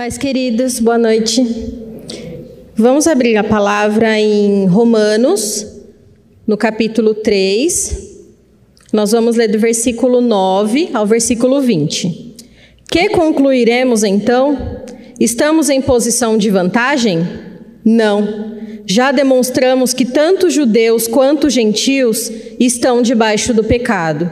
Pais queridos, boa noite. Vamos abrir a palavra em Romanos, no capítulo 3. Nós vamos ler do versículo 9 ao versículo 20. Que concluiremos então? Estamos em posição de vantagem? Não. Já demonstramos que tanto judeus quanto gentios estão debaixo do pecado.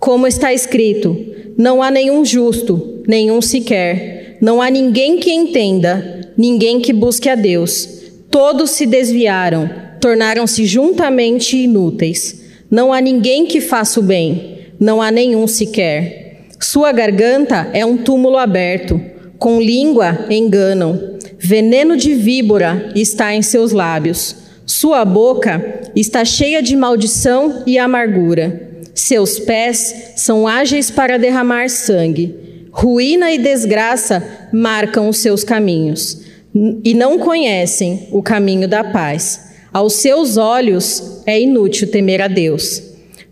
Como está escrito: não há nenhum justo, nenhum sequer não há ninguém que entenda, ninguém que busque a Deus. Todos se desviaram, tornaram-se juntamente inúteis. Não há ninguém que faça o bem, não há nenhum sequer. Sua garganta é um túmulo aberto, com língua enganam. Veneno de víbora está em seus lábios. Sua boca está cheia de maldição e amargura. Seus pés são ágeis para derramar sangue. Ruína e desgraça marcam os seus caminhos e não conhecem o caminho da paz. Aos seus olhos é inútil temer a Deus.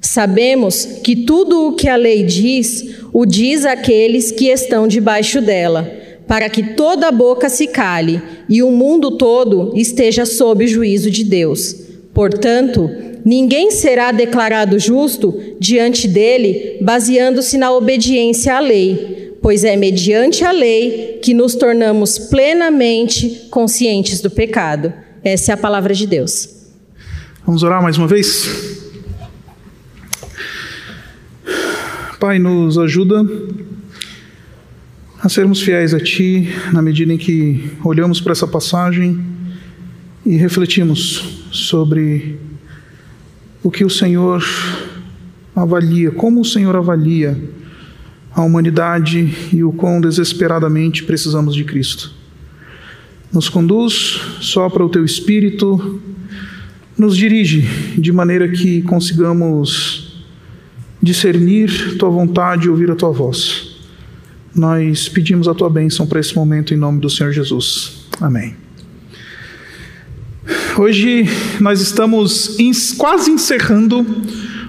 Sabemos que tudo o que a lei diz, o diz àqueles que estão debaixo dela, para que toda boca se cale e o mundo todo esteja sob o juízo de Deus. Portanto, ninguém será declarado justo diante dele baseando-se na obediência à lei pois é mediante a lei que nos tornamos plenamente conscientes do pecado. Essa é a palavra de Deus. Vamos orar mais uma vez? Pai, nos ajuda a sermos fiéis a Ti na medida em que olhamos para essa passagem e refletimos sobre o que o Senhor avalia, como o Senhor avalia a humanidade e o quão desesperadamente precisamos de Cristo. Nos conduz, sopra o teu espírito, nos dirige de maneira que consigamos discernir tua vontade e ouvir a tua voz. Nós pedimos a tua bênção para esse momento em nome do Senhor Jesus. Amém. Hoje nós estamos quase encerrando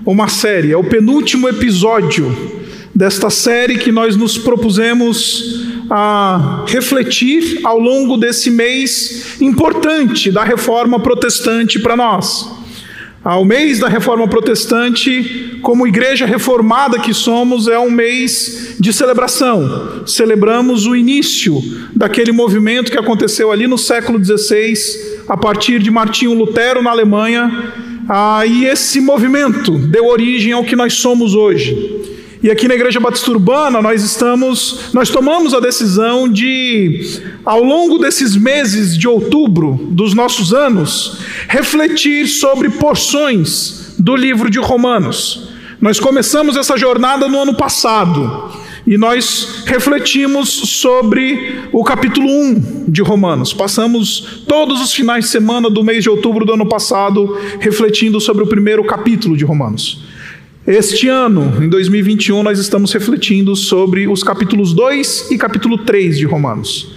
uma série, é o penúltimo episódio desta série que nós nos propusemos a refletir ao longo desse mês importante da reforma protestante para nós. Ao mês da reforma protestante, como igreja reformada que somos, é um mês de celebração. Celebramos o início daquele movimento que aconteceu ali no século XVI, a partir de Martinho Lutero na Alemanha. Ah, e esse movimento deu origem ao que nós somos hoje. E aqui na Igreja Batista Urbana nós estamos, nós tomamos a decisão de, ao longo desses meses de outubro dos nossos anos, refletir sobre porções do livro de Romanos. Nós começamos essa jornada no ano passado e nós refletimos sobre o capítulo 1 de Romanos. Passamos todos os finais de semana do mês de outubro do ano passado refletindo sobre o primeiro capítulo de Romanos. Este ano, em 2021, nós estamos refletindo sobre os capítulos 2 e capítulo 3 de Romanos.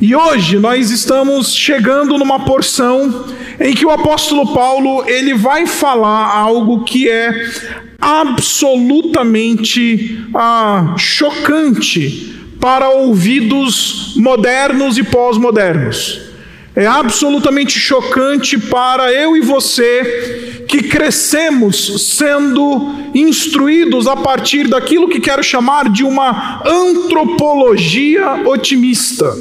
E hoje nós estamos chegando numa porção em que o apóstolo Paulo, ele vai falar algo que é absolutamente ah, chocante para ouvidos modernos e pós-modernos. É absolutamente chocante para eu e você que crescemos sendo instruídos a partir daquilo que quero chamar de uma antropologia otimista.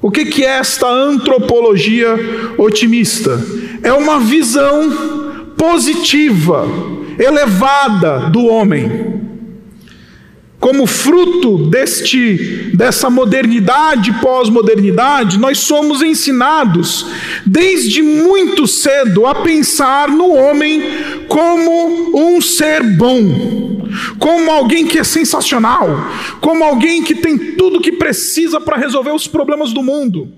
O que, é esta antropologia otimista? É uma visão positiva, elevada do homem como fruto deste dessa modernidade pós-modernidade, nós somos ensinados desde muito cedo a pensar no homem como um ser bom, como alguém que é sensacional, como alguém que tem tudo que precisa para resolver os problemas do mundo.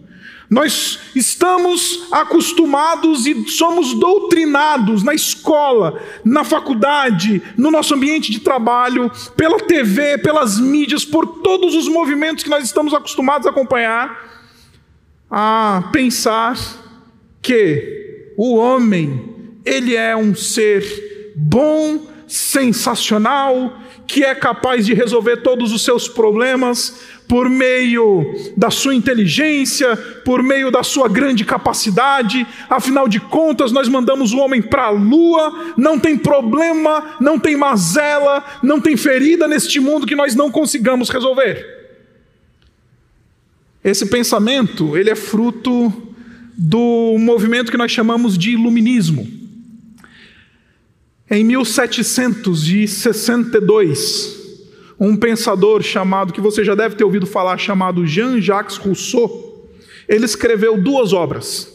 Nós estamos acostumados e somos doutrinados na escola, na faculdade, no nosso ambiente de trabalho, pela TV, pelas mídias, por todos os movimentos que nós estamos acostumados a acompanhar, a pensar que o homem, ele é um ser bom, sensacional, que é capaz de resolver todos os seus problemas, por meio da sua inteligência, por meio da sua grande capacidade. Afinal de contas, nós mandamos o homem para a lua, não tem problema, não tem mazela, não tem ferida neste mundo que nós não consigamos resolver. Esse pensamento, ele é fruto do movimento que nós chamamos de iluminismo. Em 1762, um pensador chamado, que você já deve ter ouvido falar, chamado Jean-Jacques Rousseau, ele escreveu duas obras.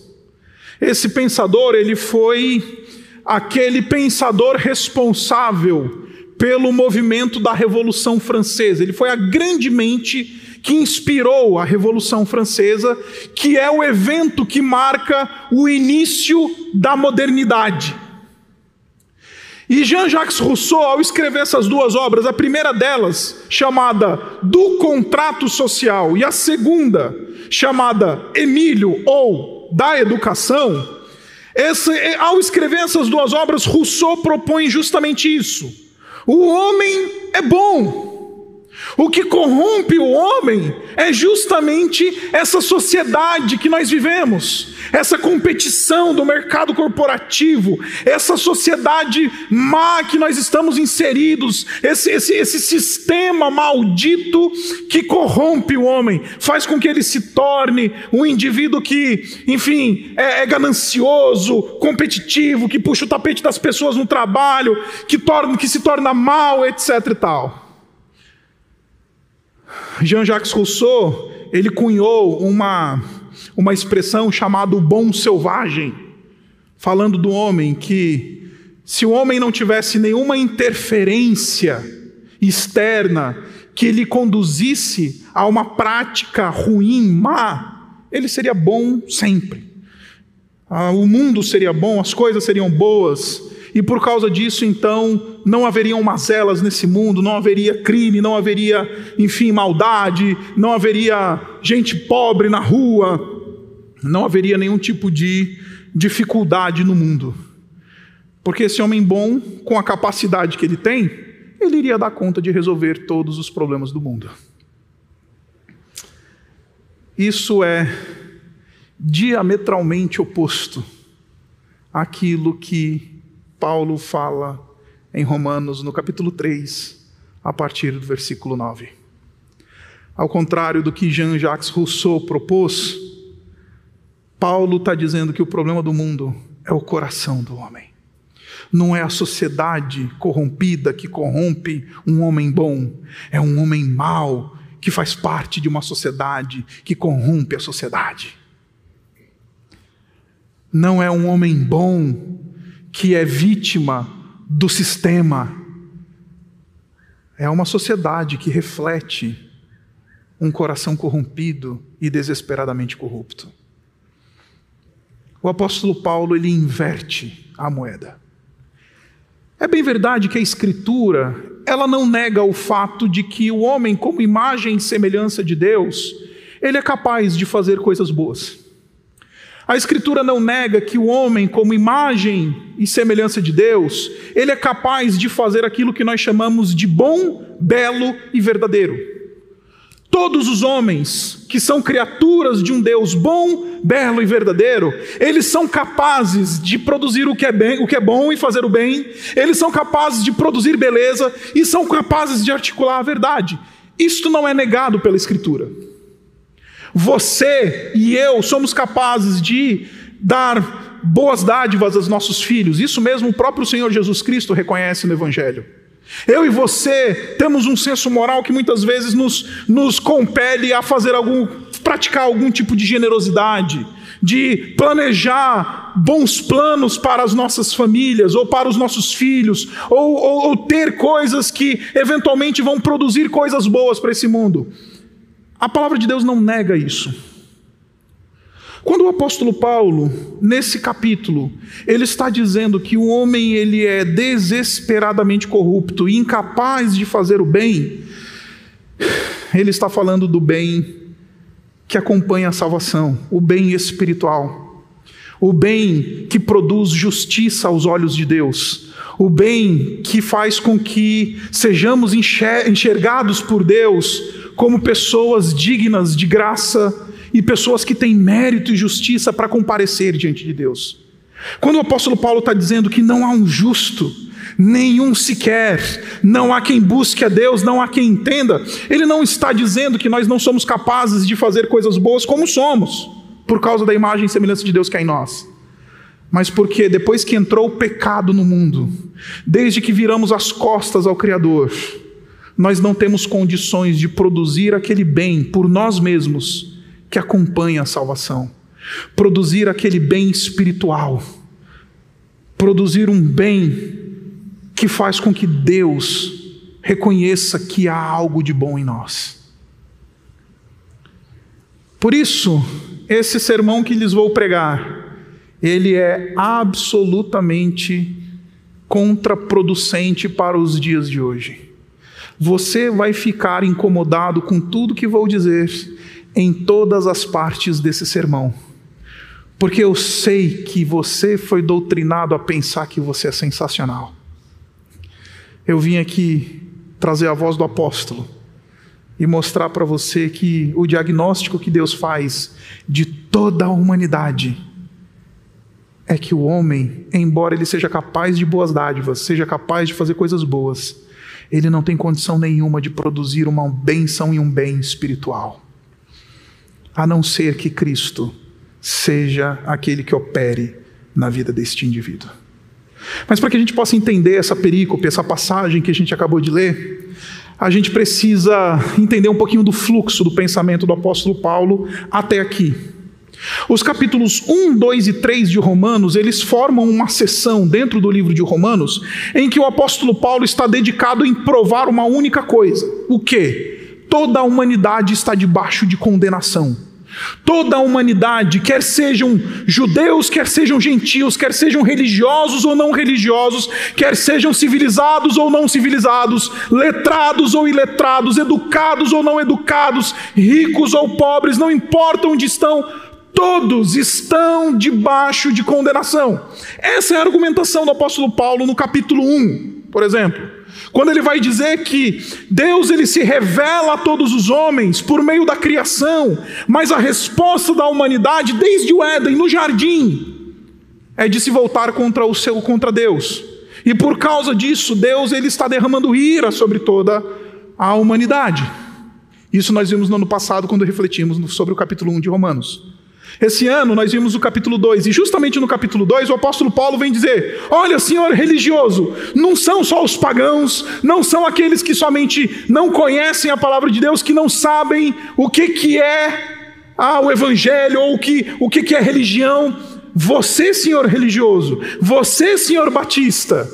Esse pensador, ele foi aquele pensador responsável pelo movimento da Revolução Francesa. Ele foi a grande mente que inspirou a Revolução Francesa, que é o evento que marca o início da modernidade. E Jean-Jacques Rousseau, ao escrever essas duas obras, a primeira delas, chamada Do Contrato Social, e a segunda, chamada Emílio ou Da Educação, esse, ao escrever essas duas obras, Rousseau propõe justamente isso. O homem é bom. O que corrompe o homem é justamente essa sociedade que nós vivemos, essa competição do mercado corporativo, essa sociedade má que nós estamos inseridos, esse, esse, esse sistema maldito que corrompe o homem, faz com que ele se torne um indivíduo que, enfim, é, é ganancioso, competitivo, que puxa o tapete das pessoas no trabalho, que, torna, que se torna mal, etc. e tal. Jean-Jacques Rousseau, ele cunhou uma, uma expressão chamada bom selvagem, falando do homem que, se o homem não tivesse nenhuma interferência externa que lhe conduzisse a uma prática ruim, má, ele seria bom sempre. Ah, o mundo seria bom, as coisas seriam boas, e por causa disso, então, não haveriam mazelas nesse mundo, não haveria crime, não haveria, enfim, maldade, não haveria gente pobre na rua, não haveria nenhum tipo de dificuldade no mundo. Porque esse homem bom, com a capacidade que ele tem, ele iria dar conta de resolver todos os problemas do mundo. Isso é diametralmente oposto àquilo que Paulo fala em Romanos, no capítulo 3, a partir do versículo 9. Ao contrário do que Jean-Jacques Rousseau propôs, Paulo está dizendo que o problema do mundo é o coração do homem. Não é a sociedade corrompida que corrompe um homem bom, é um homem mau que faz parte de uma sociedade que corrompe a sociedade. Não é um homem bom que é vítima do sistema. É uma sociedade que reflete um coração corrompido e desesperadamente corrupto. O apóstolo Paulo ele inverte a moeda. É bem verdade que a escritura, ela não nega o fato de que o homem, como imagem e semelhança de Deus, ele é capaz de fazer coisas boas. A Escritura não nega que o homem, como imagem e semelhança de Deus, ele é capaz de fazer aquilo que nós chamamos de bom, belo e verdadeiro. Todos os homens que são criaturas de um Deus bom, belo e verdadeiro, eles são capazes de produzir o que é, bem, o que é bom e fazer o bem, eles são capazes de produzir beleza e são capazes de articular a verdade. Isto não é negado pela Escritura. Você e eu somos capazes de dar boas dádivas aos nossos filhos. Isso mesmo o próprio Senhor Jesus Cristo reconhece no Evangelho. Eu e você temos um senso moral que muitas vezes nos, nos compele a fazer algum, praticar algum tipo de generosidade, de planejar bons planos para as nossas famílias ou para os nossos filhos, ou, ou, ou ter coisas que eventualmente vão produzir coisas boas para esse mundo. A palavra de Deus não nega isso. Quando o apóstolo Paulo, nesse capítulo, ele está dizendo que o homem ele é desesperadamente corrupto e incapaz de fazer o bem, ele está falando do bem que acompanha a salvação, o bem espiritual, o bem que produz justiça aos olhos de Deus, o bem que faz com que sejamos enxergados por Deus como pessoas dignas de graça e pessoas que têm mérito e justiça para comparecer diante de Deus. Quando o apóstolo Paulo está dizendo que não há um justo, nenhum sequer, não há quem busque a Deus, não há quem entenda, ele não está dizendo que nós não somos capazes de fazer coisas boas como somos, por causa da imagem e semelhança de Deus que há em nós. Mas porque depois que entrou o pecado no mundo, desde que viramos as costas ao Criador, nós não temos condições de produzir aquele bem por nós mesmos que acompanha a salvação. Produzir aquele bem espiritual. Produzir um bem que faz com que Deus reconheça que há algo de bom em nós. Por isso, esse sermão que lhes vou pregar, ele é absolutamente contraproducente para os dias de hoje. Você vai ficar incomodado com tudo que vou dizer em todas as partes desse sermão. Porque eu sei que você foi doutrinado a pensar que você é sensacional. Eu vim aqui trazer a voz do apóstolo e mostrar para você que o diagnóstico que Deus faz de toda a humanidade é que o homem, embora ele seja capaz de boas dádivas, seja capaz de fazer coisas boas, ele não tem condição nenhuma de produzir uma bênção e um bem espiritual, a não ser que Cristo seja aquele que opere na vida deste indivíduo. Mas para que a gente possa entender essa perícope, essa passagem que a gente acabou de ler, a gente precisa entender um pouquinho do fluxo do pensamento do apóstolo Paulo até aqui. Os capítulos 1, 2 e 3 de Romanos, eles formam uma seção dentro do livro de Romanos em que o apóstolo Paulo está dedicado em provar uma única coisa: o que? Toda a humanidade está debaixo de condenação. Toda a humanidade, quer sejam judeus, quer sejam gentios, quer sejam religiosos ou não religiosos, quer sejam civilizados ou não civilizados, letrados ou iletrados, educados ou não educados, ricos ou pobres, não importa onde estão, todos estão debaixo de condenação. Essa é a argumentação do apóstolo Paulo no capítulo 1, por exemplo. Quando ele vai dizer que Deus ele se revela a todos os homens por meio da criação, mas a resposta da humanidade desde o Éden, no jardim, é de se voltar contra o seu contra Deus. E por causa disso, Deus ele está derramando ira sobre toda a humanidade. Isso nós vimos no ano passado quando refletimos sobre o capítulo 1 de Romanos. Esse ano nós vimos o capítulo 2, e justamente no capítulo 2 o apóstolo Paulo vem dizer: Olha, senhor religioso, não são só os pagãos, não são aqueles que somente não conhecem a palavra de Deus, que não sabem o que, que é ah, o evangelho ou o que, o que, que é religião. Você, senhor religioso, você, senhor batista,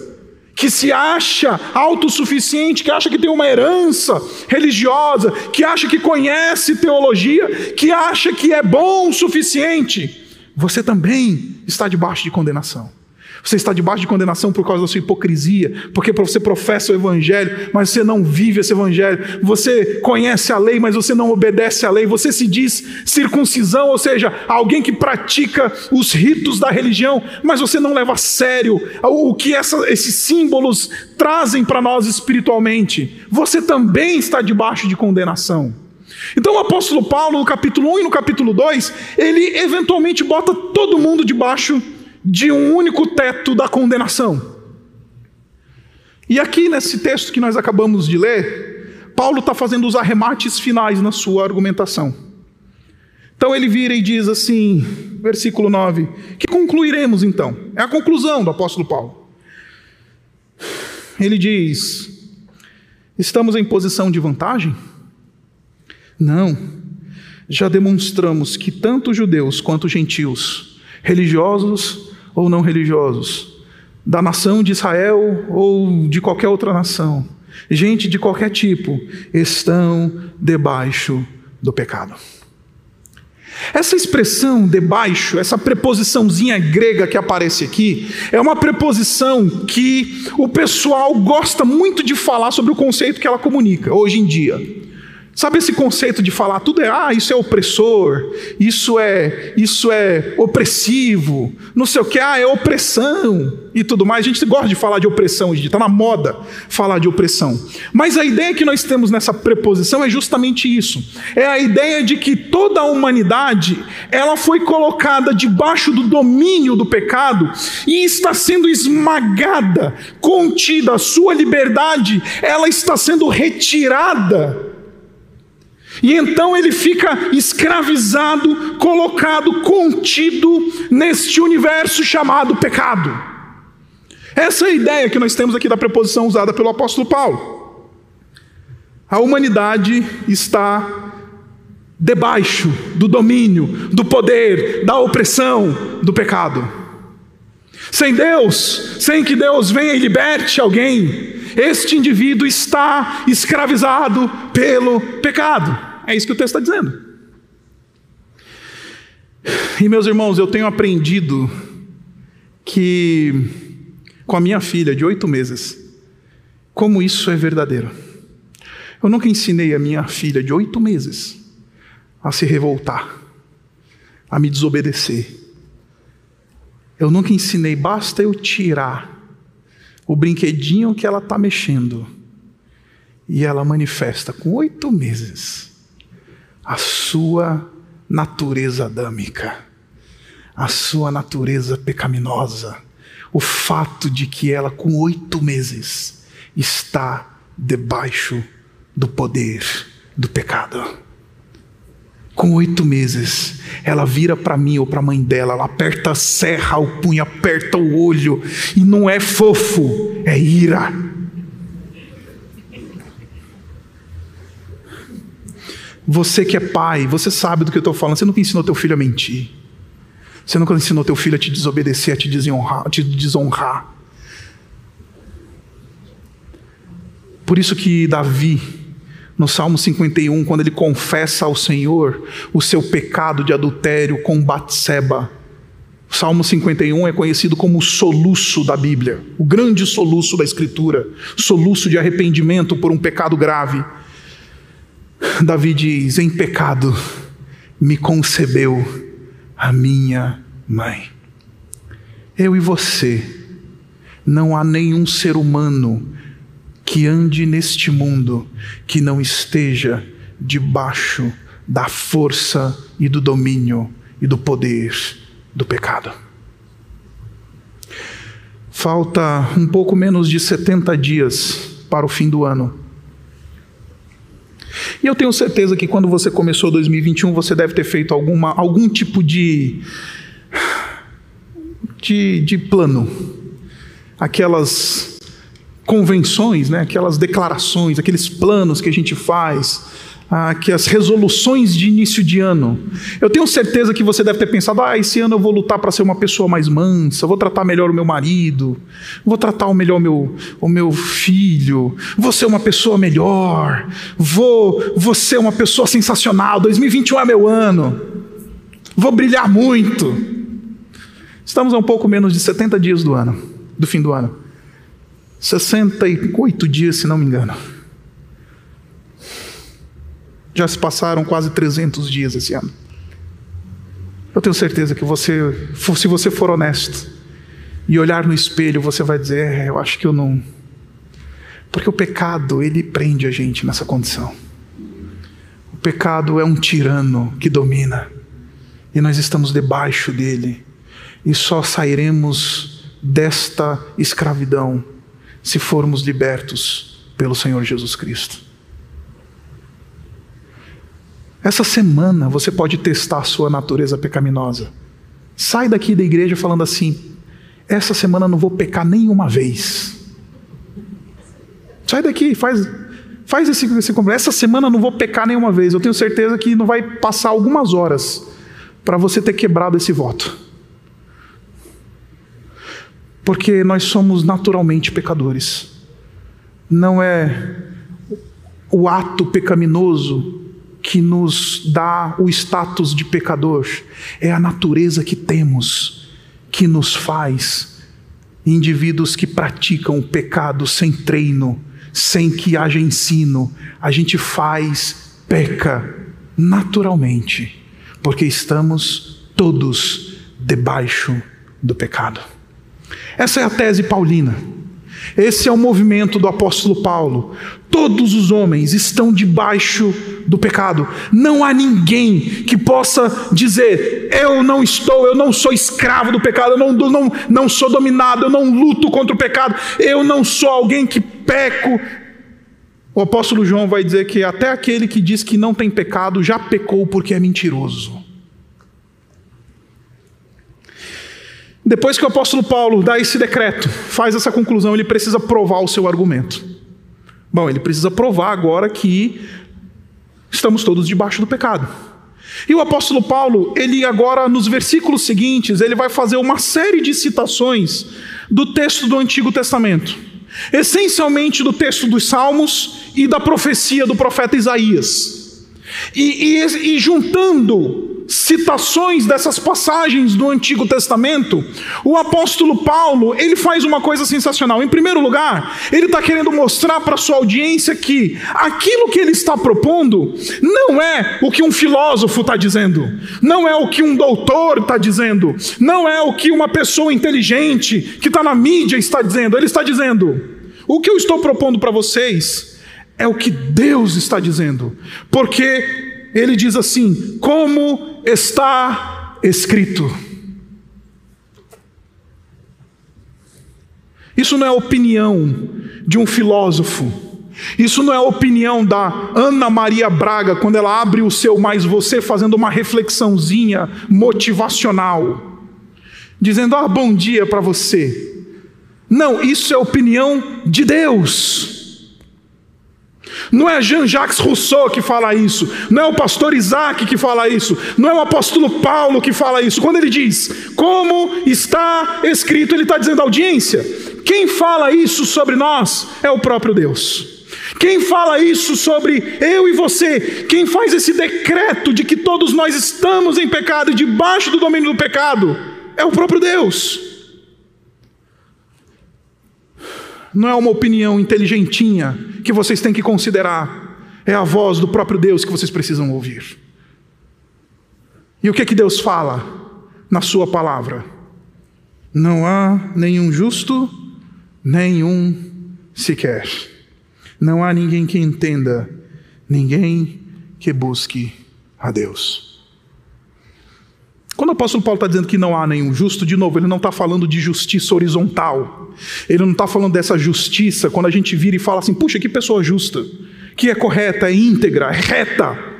que se acha autossuficiente, que acha que tem uma herança religiosa, que acha que conhece teologia, que acha que é bom o suficiente, você também está debaixo de condenação. Você está debaixo de condenação por causa da sua hipocrisia, porque você professa o Evangelho, mas você não vive esse Evangelho. Você conhece a lei, mas você não obedece à lei. Você se diz circuncisão, ou seja, alguém que pratica os ritos da religião, mas você não leva a sério o que essa, esses símbolos trazem para nós espiritualmente. Você também está debaixo de condenação. Então o apóstolo Paulo, no capítulo 1 e no capítulo 2, ele eventualmente bota todo mundo debaixo de um único teto da condenação. E aqui nesse texto que nós acabamos de ler, Paulo está fazendo os arremates finais na sua argumentação. Então ele vira e diz assim, versículo 9: Que concluiremos então? É a conclusão do apóstolo Paulo. Ele diz: Estamos em posição de vantagem? Não. Já demonstramos que tanto judeus quanto gentios, religiosos ou não religiosos, da nação de Israel ou de qualquer outra nação, gente de qualquer tipo, estão debaixo do pecado. Essa expressão debaixo, essa preposiçãozinha grega que aparece aqui, é uma preposição que o pessoal gosta muito de falar sobre o conceito que ela comunica hoje em dia. Sabe esse conceito de falar tudo é ah, isso é opressor, isso é isso é opressivo, não sei o que, ah, é opressão e tudo mais. A gente gosta de falar de opressão hoje, está na moda falar de opressão. Mas a ideia que nós temos nessa preposição é justamente isso. É a ideia de que toda a humanidade, ela foi colocada debaixo do domínio do pecado e está sendo esmagada, contida, a sua liberdade, ela está sendo retirada e então ele fica escravizado, colocado, contido neste universo chamado pecado. Essa é a ideia que nós temos aqui da preposição usada pelo apóstolo Paulo. A humanidade está debaixo do domínio, do poder, da opressão do pecado. Sem Deus, sem que Deus venha e liberte alguém, este indivíduo está escravizado pelo pecado. É isso que o texto está dizendo. E meus irmãos, eu tenho aprendido que com a minha filha de oito meses, como isso é verdadeiro. Eu nunca ensinei a minha filha de oito meses a se revoltar, a me desobedecer. Eu nunca ensinei, basta eu tirar o brinquedinho que ela está mexendo. E ela manifesta com oito meses a sua natureza adâmica, a sua natureza pecaminosa, o fato de que ela, com oito meses, está debaixo do poder do pecado. Com oito meses, ela vira para mim ou para a mãe dela, ela aperta a serra, o punho, aperta o olho, e não é fofo, é ira. Você que é pai, você sabe do que eu estou falando, você nunca ensinou teu filho a mentir. Você nunca ensinou teu filho a te desobedecer, a te desonrar. A te desonrar. Por isso que Davi, no Salmo 51, quando ele confessa ao Senhor o seu pecado de adultério com Batseba. O Salmo 51 é conhecido como o soluço da Bíblia, o grande soluço da Escritura, soluço de arrependimento por um pecado grave. Davi diz: Em pecado me concebeu a minha mãe. Eu e você, não há nenhum ser humano que ande neste mundo que não esteja debaixo da força e do domínio e do poder do pecado. Falta um pouco menos de 70 dias para o fim do ano. E eu tenho certeza que quando você começou 2021, você deve ter feito alguma, algum tipo de, de, de plano. Aquelas convenções, né, aquelas declarações, aqueles planos que a gente faz, ah, que as resoluções de início de ano. Eu tenho certeza que você deve ter pensado: ah, esse ano eu vou lutar para ser uma pessoa mais mansa, vou tratar melhor o meu marido, vou tratar melhor o meu, o meu filho, vou ser uma pessoa melhor, vou, vou ser uma pessoa sensacional. 2021 é meu ano, vou brilhar muito. Estamos a um pouco menos de 70 dias do ano, do fim do ano. 68 dias, se não me engano. Já se passaram quase 300 dias esse ano. Eu tenho certeza que você, se você for honesto e olhar no espelho, você vai dizer: é, eu acho que eu não. Porque o pecado, ele prende a gente nessa condição. O pecado é um tirano que domina, e nós estamos debaixo dele, e só sairemos desta escravidão se formos libertos pelo Senhor Jesus Cristo. Essa semana você pode testar a sua natureza pecaminosa. Sai daqui da igreja falando assim: essa semana não vou pecar nenhuma vez. Sai daqui, faz, faz esse, esse Essa semana não vou pecar nenhuma vez. Eu tenho certeza que não vai passar algumas horas para você ter quebrado esse voto porque nós somos naturalmente pecadores. Não é o ato pecaminoso que nos dá o status de pecador, é a natureza que temos que nos faz indivíduos que praticam o pecado sem treino, sem que haja ensino. A gente faz peca naturalmente, porque estamos todos debaixo do pecado. Essa é a tese paulina. Esse é o movimento do apóstolo Paulo. Todos os homens estão debaixo do pecado. Não há ninguém que possa dizer: Eu não estou, eu não sou escravo do pecado, eu não, não, não sou dominado, eu não luto contra o pecado, eu não sou alguém que peco. O apóstolo João vai dizer que até aquele que diz que não tem pecado já pecou porque é mentiroso. Depois que o apóstolo Paulo dá esse decreto, faz essa conclusão, ele precisa provar o seu argumento. Bom, ele precisa provar agora que estamos todos debaixo do pecado. E o apóstolo Paulo, ele agora nos versículos seguintes, ele vai fazer uma série de citações do texto do Antigo Testamento, essencialmente do texto dos Salmos e da profecia do profeta Isaías. E, e, e juntando citações dessas passagens do Antigo Testamento, o apóstolo Paulo ele faz uma coisa sensacional. Em primeiro lugar, ele está querendo mostrar para sua audiência que aquilo que ele está propondo não é o que um filósofo está dizendo, não é o que um doutor está dizendo, não é o que uma pessoa inteligente que está na mídia está dizendo. Ele está dizendo: o que eu estou propondo para vocês é o que Deus está dizendo, porque ele diz assim: como está escrito. Isso não é opinião de um filósofo. Isso não é opinião da Ana Maria Braga quando ela abre o seu mais você fazendo uma reflexãozinha motivacional, dizendo: "Ah, bom dia para você". Não, isso é opinião de Deus. Não é Jean-Jacques Rousseau que fala isso, não é o pastor Isaac que fala isso, não é o apóstolo Paulo que fala isso. Quando ele diz, como está escrito, ele está dizendo audiência. Quem fala isso sobre nós é o próprio Deus. Quem fala isso sobre eu e você, quem faz esse decreto de que todos nós estamos em pecado e debaixo do domínio do pecado, é o próprio Deus. não é uma opinião inteligentinha que vocês têm que considerar, é a voz do próprio Deus que vocês precisam ouvir. E o que é que Deus fala na Sua palavra? Não há nenhum justo, nenhum sequer. Não há ninguém que entenda, ninguém que busque a Deus. Quando o apóstolo Paulo está dizendo que não há nenhum justo, de novo, ele não está falando de justiça horizontal. Ele não está falando dessa justiça quando a gente vira e fala assim, puxa, que pessoa justa, que é correta, é íntegra, é reta.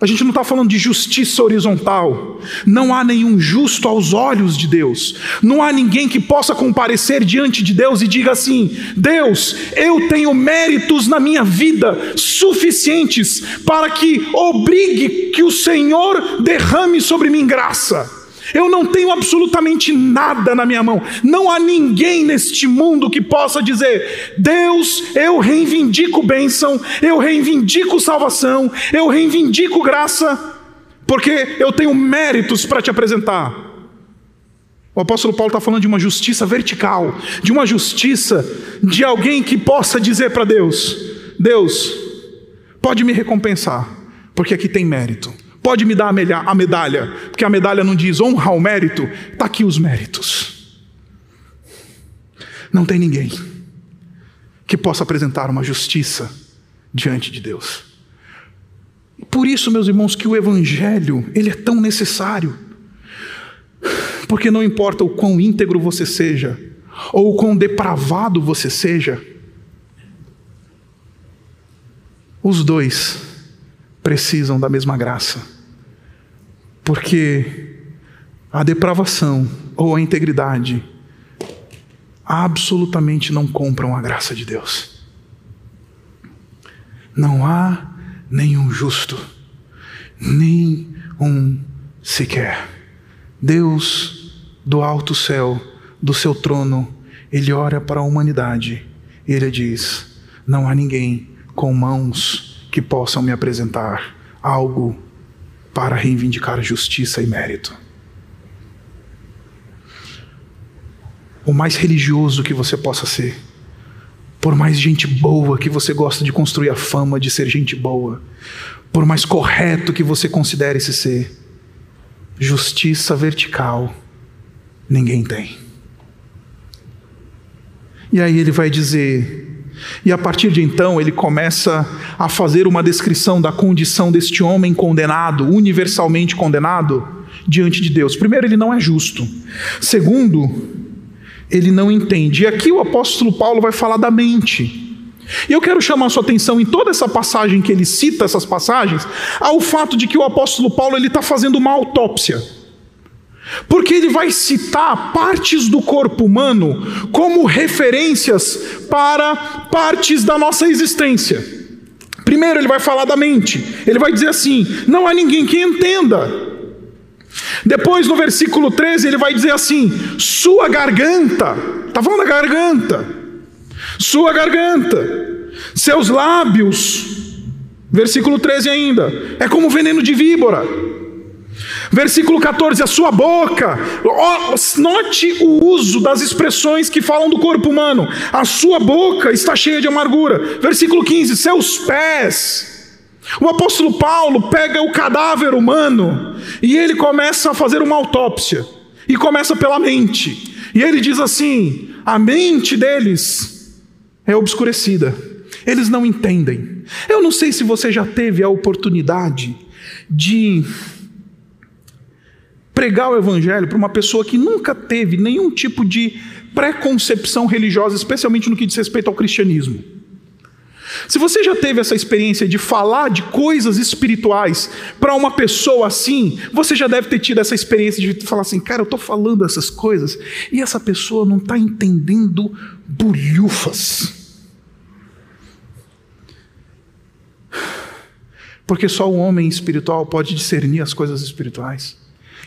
A gente não está falando de justiça horizontal. Não há nenhum justo aos olhos de Deus. Não há ninguém que possa comparecer diante de Deus e diga assim: Deus, eu tenho méritos na minha vida suficientes para que obrigue que o Senhor derrame sobre mim graça. Eu não tenho absolutamente nada na minha mão. Não há ninguém neste mundo que possa dizer: Deus, eu reivindico bênção, eu reivindico salvação, eu reivindico graça, porque eu tenho méritos para te apresentar. O apóstolo Paulo está falando de uma justiça vertical, de uma justiça de alguém que possa dizer para Deus: Deus, pode me recompensar, porque aqui tem mérito. Pode me dar a medalha, porque a medalha não diz honra ao mérito, está aqui os méritos. Não tem ninguém que possa apresentar uma justiça diante de Deus. Por isso, meus irmãos, que o Evangelho ele é tão necessário. Porque não importa o quão íntegro você seja, ou o quão depravado você seja, os dois precisam da mesma graça. Porque a depravação ou a integridade absolutamente não compram a graça de Deus. Não há nenhum justo, nem um sequer. Deus, do alto céu, do seu trono, ele olha para a humanidade e ele diz: Não há ninguém com mãos que possam me apresentar algo para reivindicar justiça e mérito. O mais religioso que você possa ser, Por mais gente boa que você gosta de construir a fama de ser gente boa, por mais correto que você considere se ser, justiça vertical ninguém tem. E aí ele vai dizer, e a partir de então ele começa a fazer uma descrição da condição deste homem condenado, universalmente condenado, diante de Deus. Primeiro, ele não é justo. Segundo, ele não entende. E aqui o apóstolo Paulo vai falar da mente. E eu quero chamar a sua atenção em toda essa passagem que ele cita, essas passagens, ao fato de que o apóstolo Paulo ele está fazendo uma autópsia. Porque ele vai citar partes do corpo humano como referências para partes da nossa existência. Primeiro, ele vai falar da mente. Ele vai dizer assim: não há ninguém que entenda. Depois, no versículo 13, ele vai dizer assim: sua garganta, está falando da garganta, sua garganta, seus lábios, versículo 13 ainda, é como veneno de víbora. Versículo 14, a sua boca. Note o uso das expressões que falam do corpo humano. A sua boca está cheia de amargura. Versículo 15, seus pés. O apóstolo Paulo pega o cadáver humano e ele começa a fazer uma autópsia. E começa pela mente. E ele diz assim: a mente deles é obscurecida. Eles não entendem. Eu não sei se você já teve a oportunidade de pregar o evangelho para uma pessoa que nunca teve nenhum tipo de preconcepção religiosa, especialmente no que diz respeito ao cristianismo. Se você já teve essa experiência de falar de coisas espirituais para uma pessoa assim, você já deve ter tido essa experiência de falar assim, cara, eu estou falando essas coisas e essa pessoa não está entendendo bolhufas. Porque só o homem espiritual pode discernir as coisas espirituais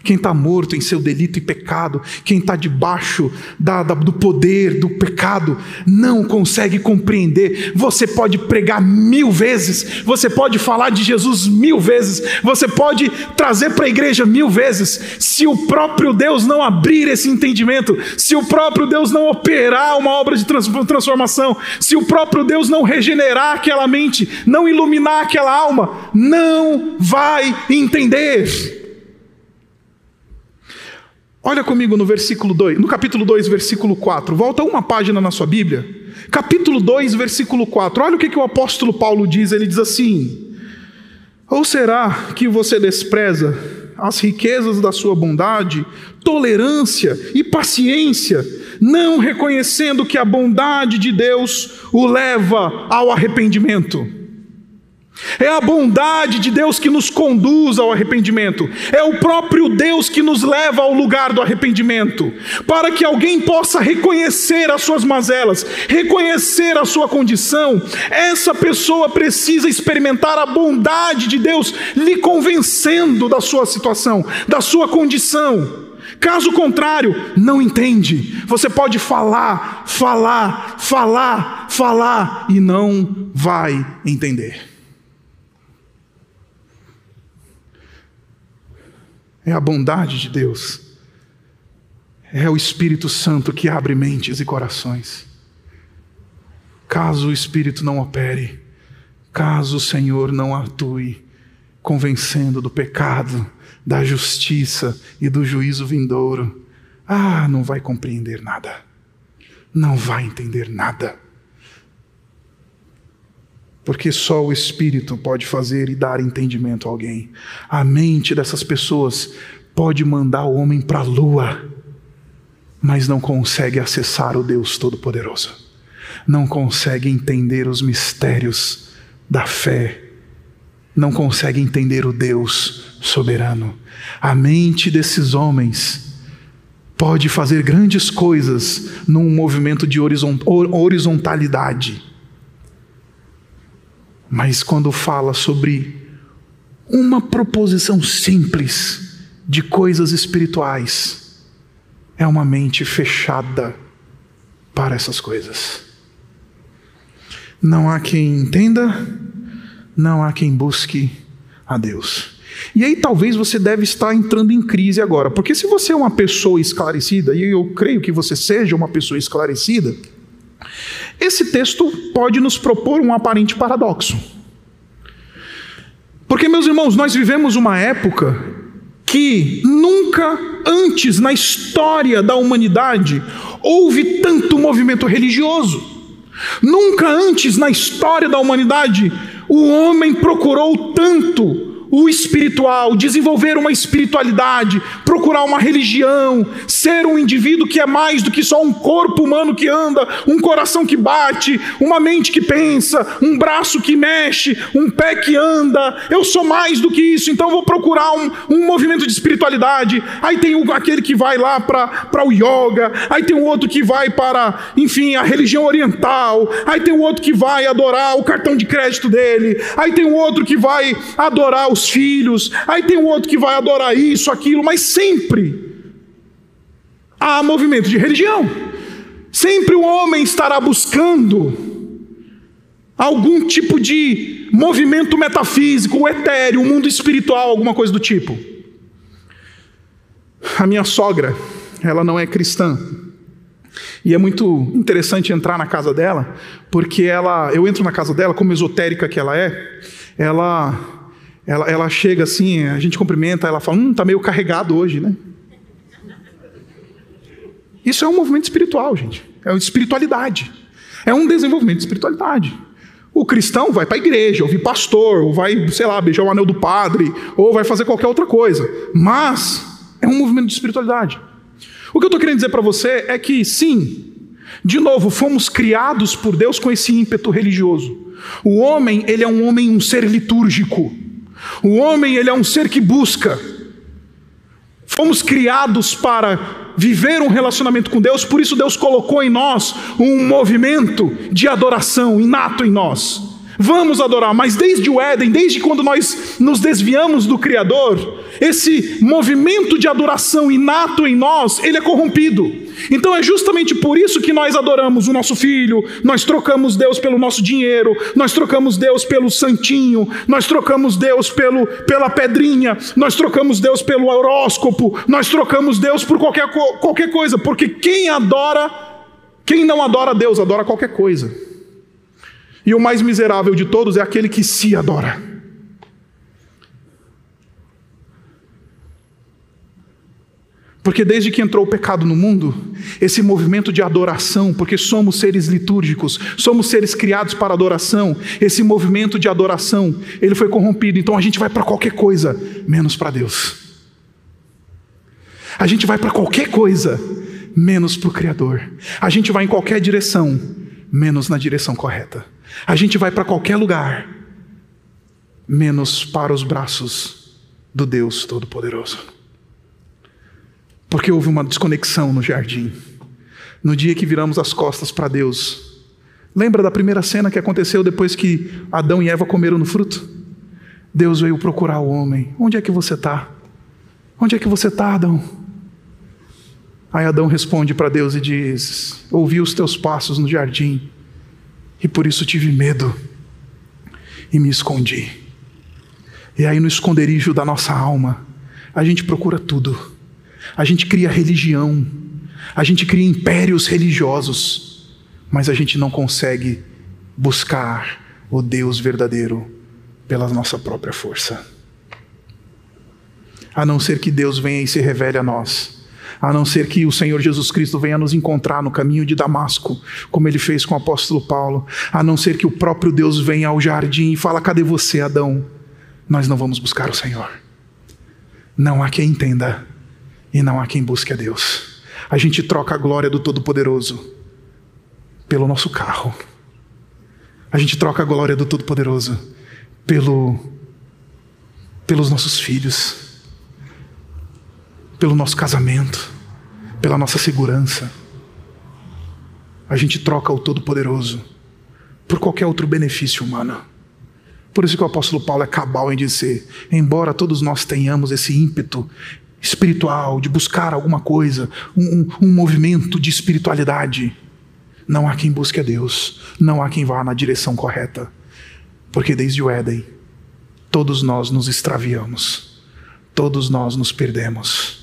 quem está morto em seu delito e pecado, quem está debaixo da, da, do poder do pecado, não consegue compreender. Você pode pregar mil vezes, você pode falar de Jesus mil vezes, você pode trazer para a igreja mil vezes, se o próprio Deus não abrir esse entendimento, se o próprio Deus não operar uma obra de transformação, se o próprio Deus não regenerar aquela mente, não iluminar aquela alma, não vai entender. Olha comigo no versículo 2, no capítulo 2, versículo 4. Volta uma página na sua Bíblia. Capítulo 2, versículo 4. Olha o que, que o apóstolo Paulo diz. Ele diz assim: Ou será que você despreza as riquezas da sua bondade, tolerância e paciência, não reconhecendo que a bondade de Deus o leva ao arrependimento? É a bondade de Deus que nos conduz ao arrependimento. É o próprio Deus que nos leva ao lugar do arrependimento. Para que alguém possa reconhecer as suas mazelas, reconhecer a sua condição, essa pessoa precisa experimentar a bondade de Deus lhe convencendo da sua situação, da sua condição. Caso contrário, não entende. Você pode falar, falar, falar, falar e não vai entender. É a bondade de Deus. É o Espírito Santo que abre mentes e corações. Caso o Espírito não opere, caso o Senhor não atue, convencendo do pecado, da justiça e do juízo vindouro, ah, não vai compreender nada, não vai entender nada. Porque só o Espírito pode fazer e dar entendimento a alguém. A mente dessas pessoas pode mandar o homem para a lua, mas não consegue acessar o Deus Todo-Poderoso. Não consegue entender os mistérios da fé. Não consegue entender o Deus soberano. A mente desses homens pode fazer grandes coisas num movimento de horizontalidade mas quando fala sobre uma proposição simples de coisas espirituais, é uma mente fechada para essas coisas. Não há quem entenda, não há quem busque a Deus. E aí talvez você deve estar entrando em crise agora, porque se você é uma pessoa esclarecida, e eu creio que você seja uma pessoa esclarecida, Esse texto pode nos propor um aparente paradoxo. Porque, meus irmãos, nós vivemos uma época que nunca antes na história da humanidade houve tanto movimento religioso. Nunca antes na história da humanidade o homem procurou tanto o espiritual, desenvolver uma espiritualidade, procurar uma religião, ser um indivíduo que é mais do que só um corpo humano que anda, um coração que bate, uma mente que pensa, um braço que mexe, um pé que anda. Eu sou mais do que isso, então vou procurar um, um movimento de espiritualidade. Aí tem o, aquele que vai lá para o yoga, aí tem o outro que vai para, enfim, a religião oriental, aí tem o outro que vai adorar o cartão de crédito dele, aí tem o outro que vai adorar os filhos, aí tem um outro que vai adorar isso, aquilo, mas sempre há movimento de religião. Sempre o homem estará buscando algum tipo de movimento metafísico, o etéreo, o mundo espiritual, alguma coisa do tipo. A minha sogra, ela não é cristã. E é muito interessante entrar na casa dela, porque ela, eu entro na casa dela, como esotérica que ela é, ela ela, ela chega assim, a gente cumprimenta, ela fala: Hum, tá meio carregado hoje, né? Isso é um movimento espiritual, gente. É uma espiritualidade. É um desenvolvimento de espiritualidade. O cristão vai para a igreja, ouvir pastor, ou vai, sei lá, beijar o anel do padre, ou vai fazer qualquer outra coisa. Mas é um movimento de espiritualidade. O que eu estou querendo dizer para você é que, sim, de novo, fomos criados por Deus com esse ímpeto religioso. O homem, ele é um homem, um ser litúrgico. O homem, ele é um ser que busca. Fomos criados para viver um relacionamento com Deus, por isso Deus colocou em nós um movimento de adoração inato em nós. Vamos adorar, mas desde o Éden, desde quando nós nos desviamos do Criador, esse movimento de adoração inato em nós, ele é corrompido. Então é justamente por isso que nós adoramos o nosso filho, nós trocamos Deus pelo nosso dinheiro, nós trocamos Deus pelo santinho, nós trocamos Deus pelo, pela pedrinha, nós trocamos Deus pelo horóscopo, nós trocamos Deus por qualquer, qualquer coisa, porque quem adora, quem não adora Deus, adora qualquer coisa. E o mais miserável de todos é aquele que se adora. Porque desde que entrou o pecado no mundo, esse movimento de adoração, porque somos seres litúrgicos, somos seres criados para adoração, esse movimento de adoração, ele foi corrompido. Então a gente vai para qualquer coisa, menos para Deus. A gente vai para qualquer coisa, menos para o Criador. A gente vai em qualquer direção, menos na direção correta. A gente vai para qualquer lugar, menos para os braços do Deus Todo-Poderoso. Porque houve uma desconexão no jardim. No dia que viramos as costas para Deus. Lembra da primeira cena que aconteceu depois que Adão e Eva comeram no fruto? Deus veio procurar o homem. Onde é que você está? Onde é que você está, Adão? Aí Adão responde para Deus e diz: Ouvi os teus passos no jardim e por isso tive medo e me escondi. E aí, no esconderijo da nossa alma, a gente procura tudo. A gente cria religião, a gente cria impérios religiosos, mas a gente não consegue buscar o Deus verdadeiro pela nossa própria força. A não ser que Deus venha e se revele a nós a não ser que o Senhor Jesus Cristo venha nos encontrar no caminho de Damasco, como ele fez com o apóstolo Paulo, a não ser que o próprio Deus venha ao jardim e fala: "Cadê você, Adão?" Nós não vamos buscar o Senhor. Não há quem entenda e não há quem busque a Deus. A gente troca a glória do Todo-Poderoso pelo nosso carro. A gente troca a glória do Todo-Poderoso pelo pelos nossos filhos, pelo nosso casamento, pela nossa segurança. A gente troca o Todo-Poderoso por qualquer outro benefício humano. Por isso que o apóstolo Paulo é cabal em dizer: embora todos nós tenhamos esse ímpeto espiritual de buscar alguma coisa, um, um, movimento de espiritualidade, não há quem busque a Deus, não há quem vá na direção correta, porque desde o Éden, todos nós nos extraviamos, todos nós nos perdemos.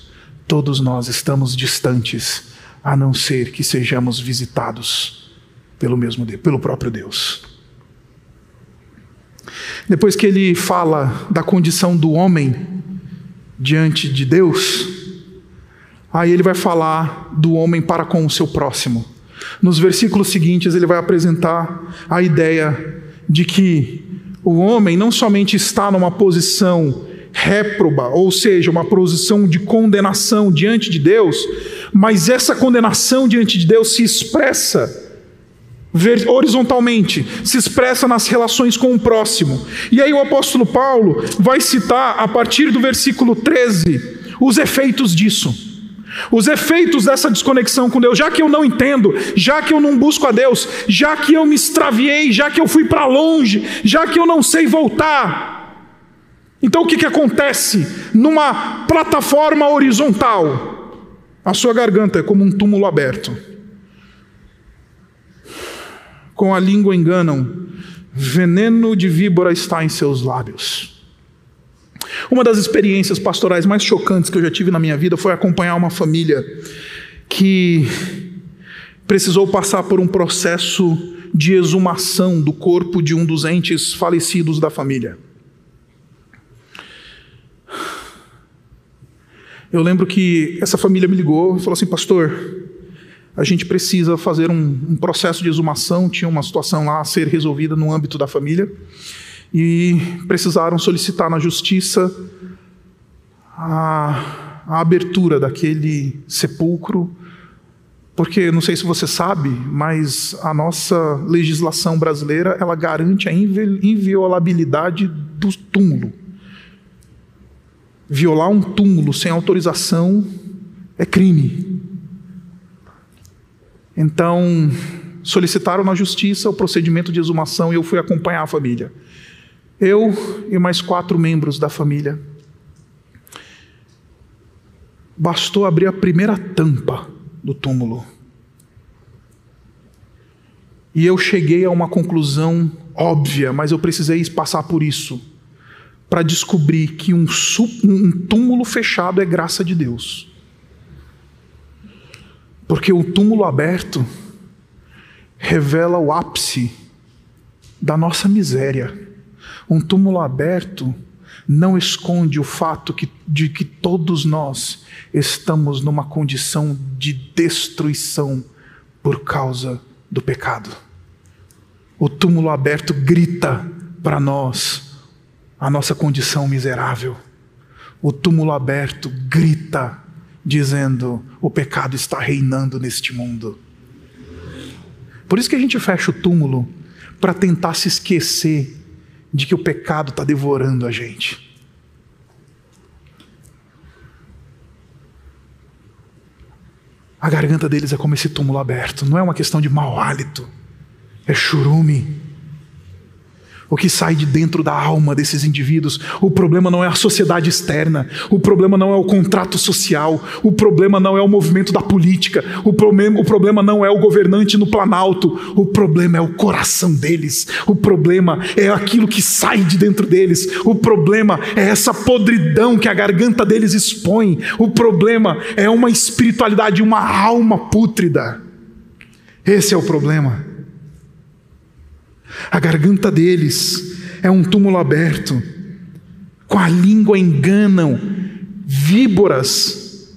Todos nós estamos distantes, a não ser que sejamos visitados pelo mesmo Deus, pelo próprio Deus. Depois que ele fala da condição do homem diante de Deus, aí ele vai falar do homem para com o seu próximo. Nos versículos seguintes, ele vai apresentar a ideia de que o homem não somente está numa posição réproba, ou seja, uma posição de condenação diante de Deus, mas essa condenação diante de Deus se expressa horizontalmente, se expressa nas relações com o próximo. E aí o apóstolo Paulo vai citar a partir do versículo 13 os efeitos disso. Os efeitos dessa desconexão com Deus, já que eu não entendo, já que eu não busco a Deus, já que eu me extraviei, já que eu fui para longe, já que eu não sei voltar. Então o que, que acontece numa plataforma horizontal? A sua garganta é como um túmulo aberto. Com a língua enganam, veneno de víbora está em seus lábios. Uma das experiências pastorais mais chocantes que eu já tive na minha vida foi acompanhar uma família que precisou passar por um processo de exumação do corpo de um dos entes falecidos da família. Eu lembro que essa família me ligou e falou assim: Pastor, a gente precisa fazer um, um processo de exumação. Tinha uma situação lá a ser resolvida no âmbito da família e precisaram solicitar na justiça a, a abertura daquele sepulcro, porque não sei se você sabe, mas a nossa legislação brasileira ela garante a inviolabilidade do túmulo. Violar um túmulo sem autorização é crime. Então, solicitaram na justiça o procedimento de exumação e eu fui acompanhar a família. Eu e mais quatro membros da família. Bastou abrir a primeira tampa do túmulo. E eu cheguei a uma conclusão óbvia, mas eu precisei passar por isso para descobrir que um, um, túmulo fechado é graça de Deus. Porque o túmulo aberto revela o ápice da nossa miséria. Um túmulo aberto não esconde o fato que, de que todos nós estamos numa condição de destruição por causa do pecado. O túmulo aberto grita para nós a nossa condição miserável. O túmulo aberto grita dizendo: o pecado está reinando neste mundo. Por isso que a gente fecha o túmulo para tentar se esquecer de que o pecado está devorando a gente. A garganta deles é como esse túmulo aberto, não é uma questão de mau hálito, é churume o que sai de dentro da alma desses indivíduos. O problema não é a sociedade externa, o problema não é o contrato social, o problema não é o movimento da política, o problema, o problema não é o governante no Planalto, o problema é o coração deles, o problema é aquilo que sai de dentro deles, o problema é essa podridão que a garganta deles expõe, o problema é uma espiritualidade, uma alma pútrida. Esse é o problema. A garganta deles é um túmulo aberto, com a língua enganam víboras,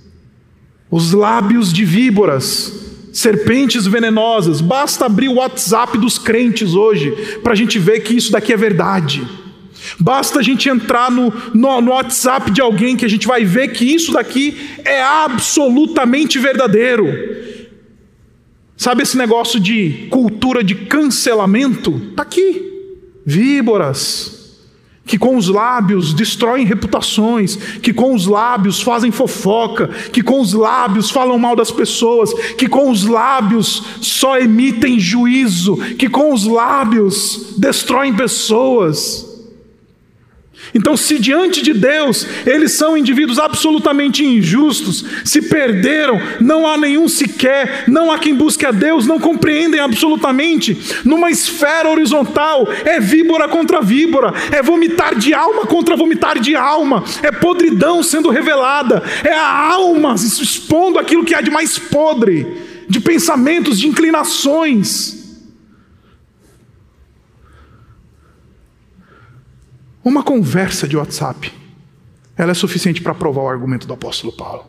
os lábios de víboras, serpentes venenosas. Basta abrir o WhatsApp dos crentes hoje para a gente ver que isso daqui é verdade. Basta a gente entrar no, no, no, WhatsApp de alguém que a gente vai ver que isso daqui é absolutamente verdadeiro. Sabe esse negócio de cultura de cancelamento? Está aqui. Víboras. Que com os lábios destroem reputações, que com os lábios fazem fofoca, que com os lábios falam mal das pessoas, que com os lábios só emitem juízo, que com os lábios destroem pessoas. Então, se diante de Deus eles são indivíduos absolutamente injustos, se perderam, não há nenhum sequer, não há quem busque a Deus, não compreendem absolutamente, numa esfera horizontal, é víbora contra víbora, é vomitar de alma contra vomitar de alma, é podridão sendo revelada, é a alma expondo aquilo que há de mais podre, de pensamentos, de inclinações. Uma conversa de WhatsApp, ela é suficiente para provar o argumento do apóstolo Paulo.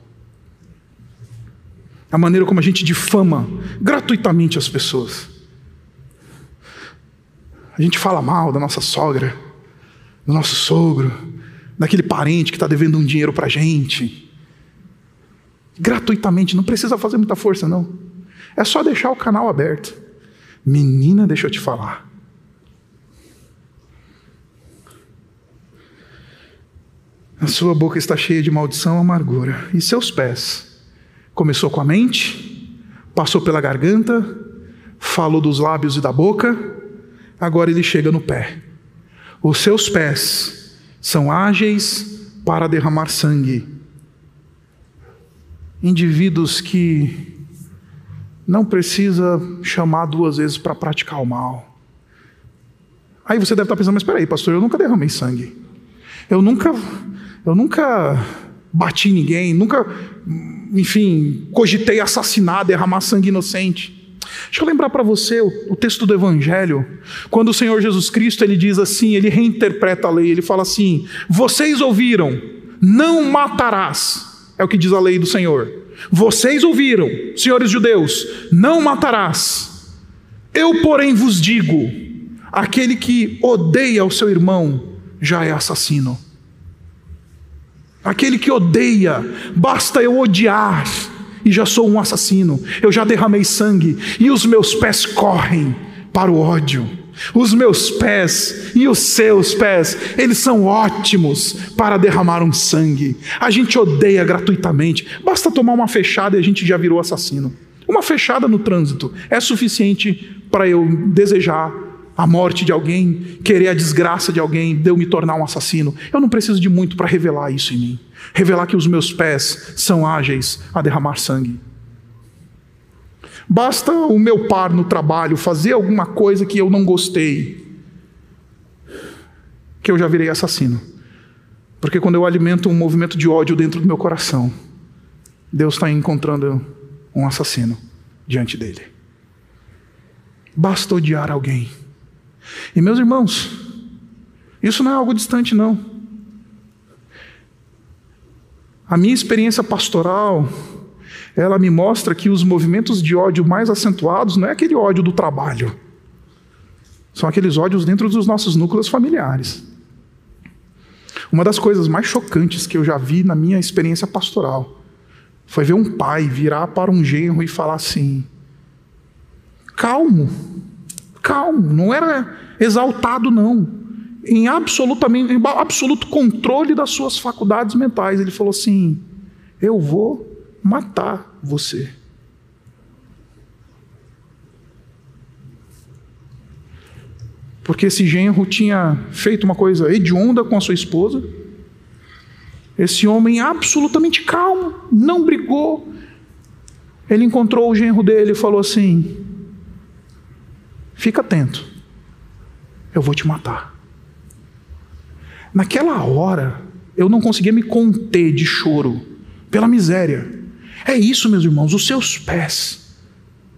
A maneira como a gente difama gratuitamente as pessoas. A gente fala mal da nossa sogra, do nosso sogro, daquele parente que está devendo um dinheiro para a gente. Gratuitamente, não precisa fazer muita força, não. É só deixar o canal aberto. Menina, deixa eu te falar. A sua boca está cheia de maldição e amargura, e seus pés. Começou com a mente, passou pela garganta, falou dos lábios e da boca, agora ele chega no pé. Os seus pés são ágeis para derramar sangue. Indivíduos que não precisa chamar duas vezes para praticar o mal. Aí você deve estar pensando, mas espera aí, pastor, eu nunca derramei sangue. Eu nunca eu nunca bati ninguém, nunca, enfim, cogitei assassinar, derramar sangue inocente. Deixa eu lembrar para você o, o, texto do Evangelho, quando o Senhor Jesus Cristo ele diz assim, ele reinterpreta a lei, ele fala assim: Vocês ouviram, não matarás, é o que diz a lei do Senhor. Vocês ouviram, senhores judeus, não matarás. Eu, porém, vos digo: aquele que odeia o seu irmão já é assassino. Aquele que odeia, basta eu odiar, e já sou um assassino, eu já derramei sangue, e os meus pés correm para o ódio. Os meus pés e os seus pés, eles são ótimos para derramar um sangue. A gente odeia gratuitamente, basta tomar uma fechada e a gente já virou assassino. Uma fechada no trânsito é suficiente para eu desejar a morte de alguém, querer a desgraça de alguém, de eu me tornar um assassino. Eu não preciso de muito para revelar isso em mim. Revelar que os meus pés são ágeis a derramar sangue. Basta o meu par no trabalho fazer alguma coisa que eu não gostei, que eu já virei assassino. Porque quando eu alimento um movimento de ódio dentro do meu coração, Deus está encontrando um assassino diante dele. Basta odiar alguém e meus irmãos, isso não é algo distante, não. A minha experiência pastoral, ela me mostra que os movimentos de ódio mais acentuados não é aquele ódio do trabalho, são aqueles ódios dentro dos nossos núcleos familiares. Uma das coisas mais chocantes que eu já vi na minha experiência pastoral foi ver um pai virar para um genro e falar assim: calmo, calmo, não era exaltado, não. Em, absolutamente, em absoluto controle das suas faculdades mentais. Ele falou assim: Eu vou matar você. Porque esse genro tinha feito uma coisa hedionda com a sua esposa. Esse homem absolutamente calmo, não brigou. Ele encontrou o genro dele e falou assim: Fica atento, eu vou te matar. Naquela hora, eu não conseguia me conter de choro pela miséria. É isso, meus irmãos, os seus pés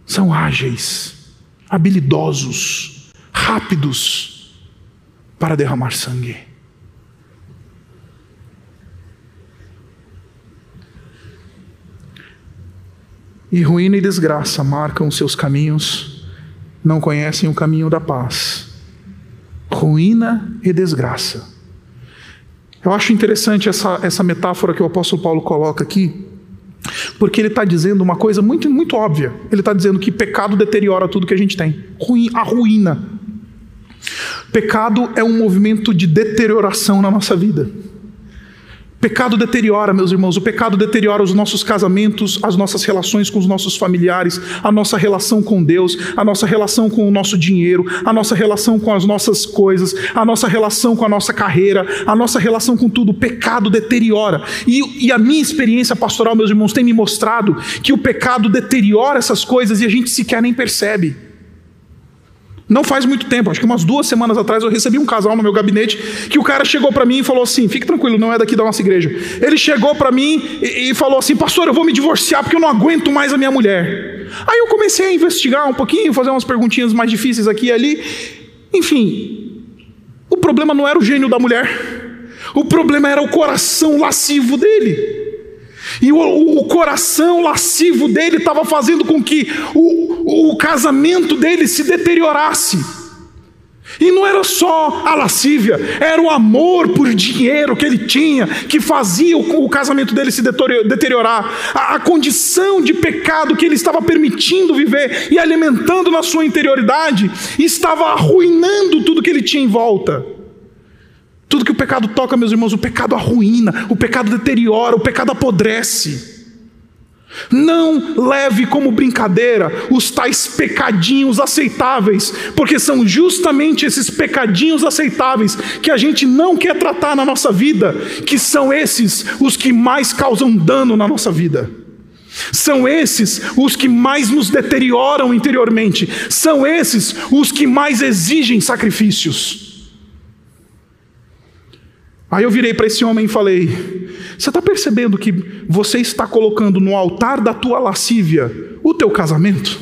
são ágeis, habilidosos, rápidos para derramar sangue. E ruína e desgraça marcam seus caminhos não conhecem o caminho da paz. Ruína e desgraça. Eu acho interessante essa, essa metáfora que o apóstolo Paulo coloca aqui, porque ele está dizendo uma coisa muito, muito óbvia. Ele está dizendo que pecado deteriora tudo que a gente tem. A ruína. Pecado é um movimento de deterioração na nossa vida. Pecado deteriora, meus irmãos, o pecado deteriora os nossos casamentos, as nossas relações com os nossos familiares, a nossa relação com Deus, a nossa relação com o nosso dinheiro, a nossa relação com as nossas coisas, a nossa relação com a nossa carreira, a nossa relação com tudo. O pecado deteriora. E, e a minha experiência pastoral, meus irmãos, tem me mostrado que o pecado deteriora essas coisas e a gente sequer nem percebe. Não faz muito tempo, acho que umas duas semanas atrás eu recebi um casal no meu gabinete que o cara chegou para mim e falou assim: fique tranquilo, não é daqui da nossa igreja. Ele chegou para mim e, e, falou assim: Pastor, eu vou me divorciar porque eu não aguento mais a minha mulher. Aí eu comecei a investigar um pouquinho, fazer umas perguntinhas mais difíceis aqui e ali. Enfim, O problema não era o gênio da mulher, o problema era o coração lascivo dele. E o, o, coração lascivo dele estava fazendo com que o, o casamento dele se deteriorasse. E não era só a lascívia, era o amor por dinheiro que ele tinha, que fazia o, casamento dele se deteriorar, a, condição de pecado que ele estava permitindo viver e alimentando na sua interioridade, estava arruinando tudo que ele tinha em volta. Tudo que o pecado toca, meus irmãos, o pecado arruína, o pecado deteriora, o pecado apodrece. Não leve como brincadeira os tais pecadinhos aceitáveis, porque são justamente esses pecadinhos aceitáveis que a gente não quer tratar na nossa vida, que são esses os que mais causam dano na nossa vida. São esses os que mais nos deterioram interiormente, são esses os que mais exigem sacrifícios. Aí eu virei para esse homem e falei: Você está percebendo que você está colocando no altar da tua lascívia o teu casamento?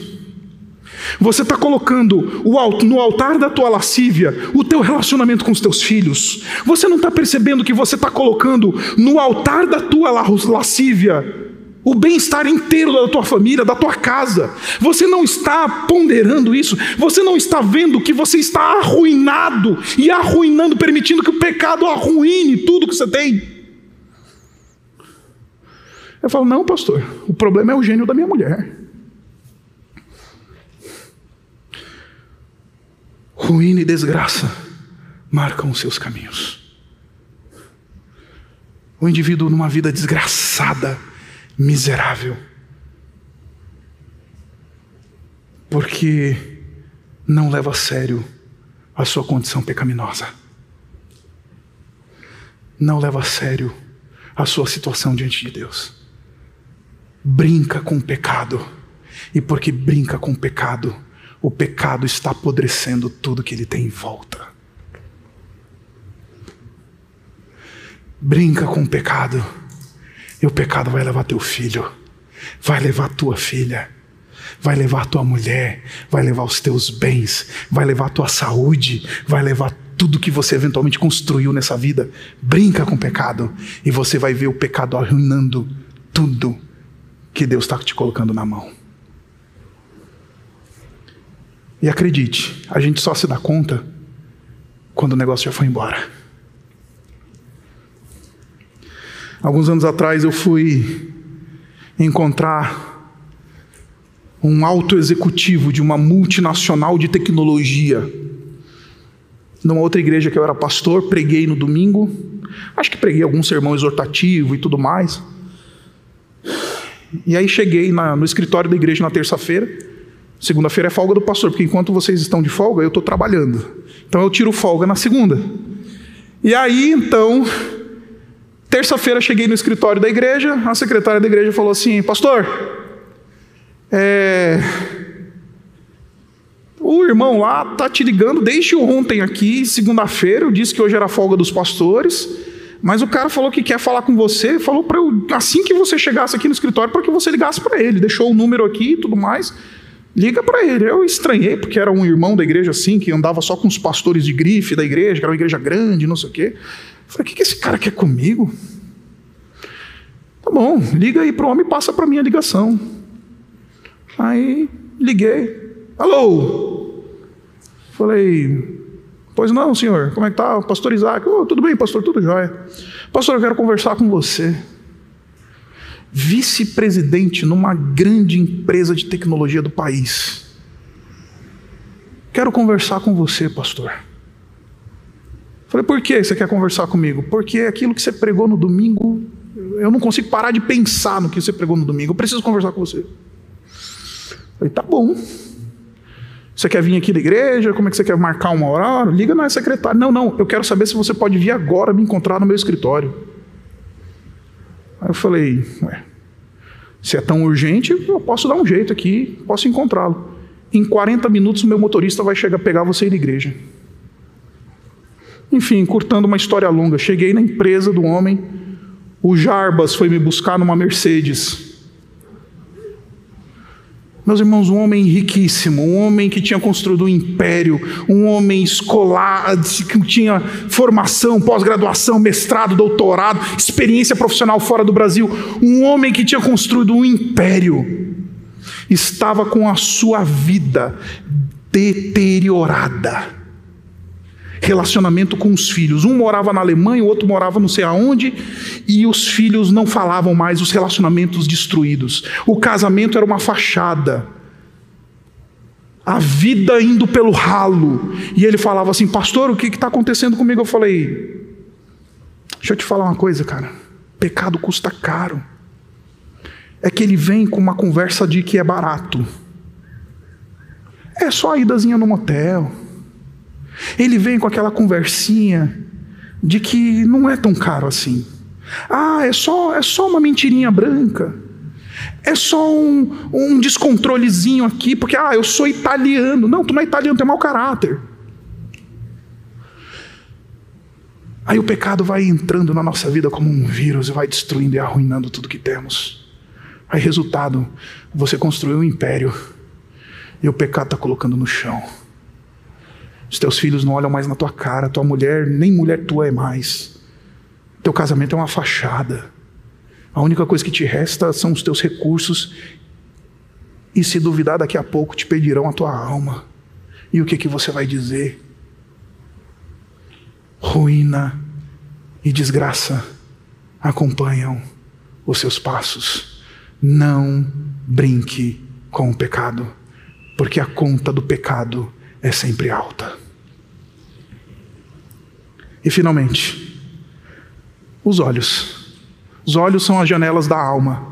Você está colocando no altar da tua lascívia o teu relacionamento com os teus filhos. Você não está percebendo que você está colocando no altar da tua lascívia o bem-estar inteiro da tua família, da tua casa. Você não está ponderando isso, você não está vendo que você está arruinado e arruinando, permitindo que o pecado arruine tudo que você tem. Eu falo, não, pastor, o problema é o gênio da minha mulher. Ruína e desgraça marcam os seus caminhos. O indivíduo numa vida desgraçada, miserável. Porque não leva a sério a sua condição pecaminosa. Não leva a sério a sua situação diante de Deus. Brinca com o pecado. E porque brinca com o pecado, o pecado está apodrecendo tudo que ele tem em volta. Brinca com o pecado e o pecado vai levar teu filho, vai levar tua filha, vai levar tua mulher, vai levar os teus bens, vai levar tua saúde, vai levar tudo que você eventualmente construiu nessa vida. Brinca com o pecado e você vai ver o pecado arruinando tudo que Deus está te colocando na mão. E acredite, a gente só se dá conta quando o negócio já foi embora. Alguns anos atrás eu fui encontrar um alto executivo de uma multinacional de tecnologia. Numa outra igreja que eu era pastor, preguei no domingo. Acho que preguei algum sermão exortativo e tudo mais. E aí cheguei na, no escritório da igreja na terça-feira. Segunda-feira é folga do pastor, porque enquanto vocês estão de folga, eu estou trabalhando. Então eu tiro folga na segunda. E aí, então, Terça-feira cheguei no escritório da igreja, a secretária da igreja falou assim: Pastor, é... o irmão lá tá te ligando desde ontem aqui, segunda-feira, disse que hoje era folga dos pastores, mas o cara falou que quer falar com você, falou para eu, assim que você chegasse aqui no escritório, para que você ligasse para ele, deixou o número aqui e tudo mais. Liga para ele. Eu estranhei, porque era um irmão da igreja assim, que andava só com os pastores de grife da igreja, que era uma igreja grande, não sei o quê. Falei, o que, que esse cara quer comigo? Tá bom, liga aí para o homem e passa para mim a ligação. Aí liguei. Alô? Falei, pois não, senhor, como é que tá? Pastor Isaac, oh, tudo bem, pastor, tudo jóia. Pastor, eu quero conversar com você. Vice-presidente numa grande empresa de tecnologia do país. Quero conversar com você, pastor. Falei, por que você quer conversar comigo? Porque aquilo que você pregou no domingo, eu não consigo parar de pensar no que você pregou no domingo. Eu preciso conversar com você. Falei, tá bom. Você quer vir aqui da igreja? Como é que você quer marcar uma hora? Liga na secretária. Não, não, eu quero saber se você pode vir agora me encontrar no meu escritório. Aí eu falei, ué, se é tão urgente, eu posso dar um jeito aqui, posso encontrá-lo. Em 40 minutos o meu motorista vai chegar pegar você na igreja. Enfim, curtando uma história longa, cheguei na empresa do homem, o Jarbas foi me buscar numa Mercedes. Meus irmãos, um homem riquíssimo, um homem que tinha construído um império, um homem escolar, que tinha formação, pós-graduação, mestrado, doutorado, experiência profissional fora do Brasil, um homem que tinha construído um império, estava com a sua vida deteriorada relacionamento com os filhos. Um morava na Alemanha, o outro morava não sei aonde, e os filhos não falavam mais, os relacionamentos destruídos. O casamento era uma fachada. A vida indo pelo ralo. E ele falava assim: Pastor, o que está acontecendo comigo? Eu falei: Deixa eu te falar uma coisa, cara. Pecado custa caro. É que ele vem com uma conversa de que é barato. É só a idazinha no motel ele vem com aquela conversinha de que não é tão caro assim. Ah, é só, é só uma mentirinha branca. É só um, um descontrolezinho aqui, porque ah, eu sou italiano. Não, tu não é italiano, tu é mau caráter. Aí o pecado vai entrando na nossa vida como um vírus e vai destruindo e arruinando tudo que temos. Aí, resultado, você construiu um império e o pecado está colocando no chão. Os teus filhos não olham mais na tua cara, tua mulher, nem mulher tua é mais. Teu casamento é uma fachada. A única coisa que te resta são os teus recursos. E se duvidar, daqui a pouco te pedirão a tua alma. E o que, que você vai dizer? Ruína e desgraça acompanham os seus passos. Não brinque com o pecado, porque a conta do pecado é sempre alta. E finalmente, os olhos. Os olhos são as janelas da alma.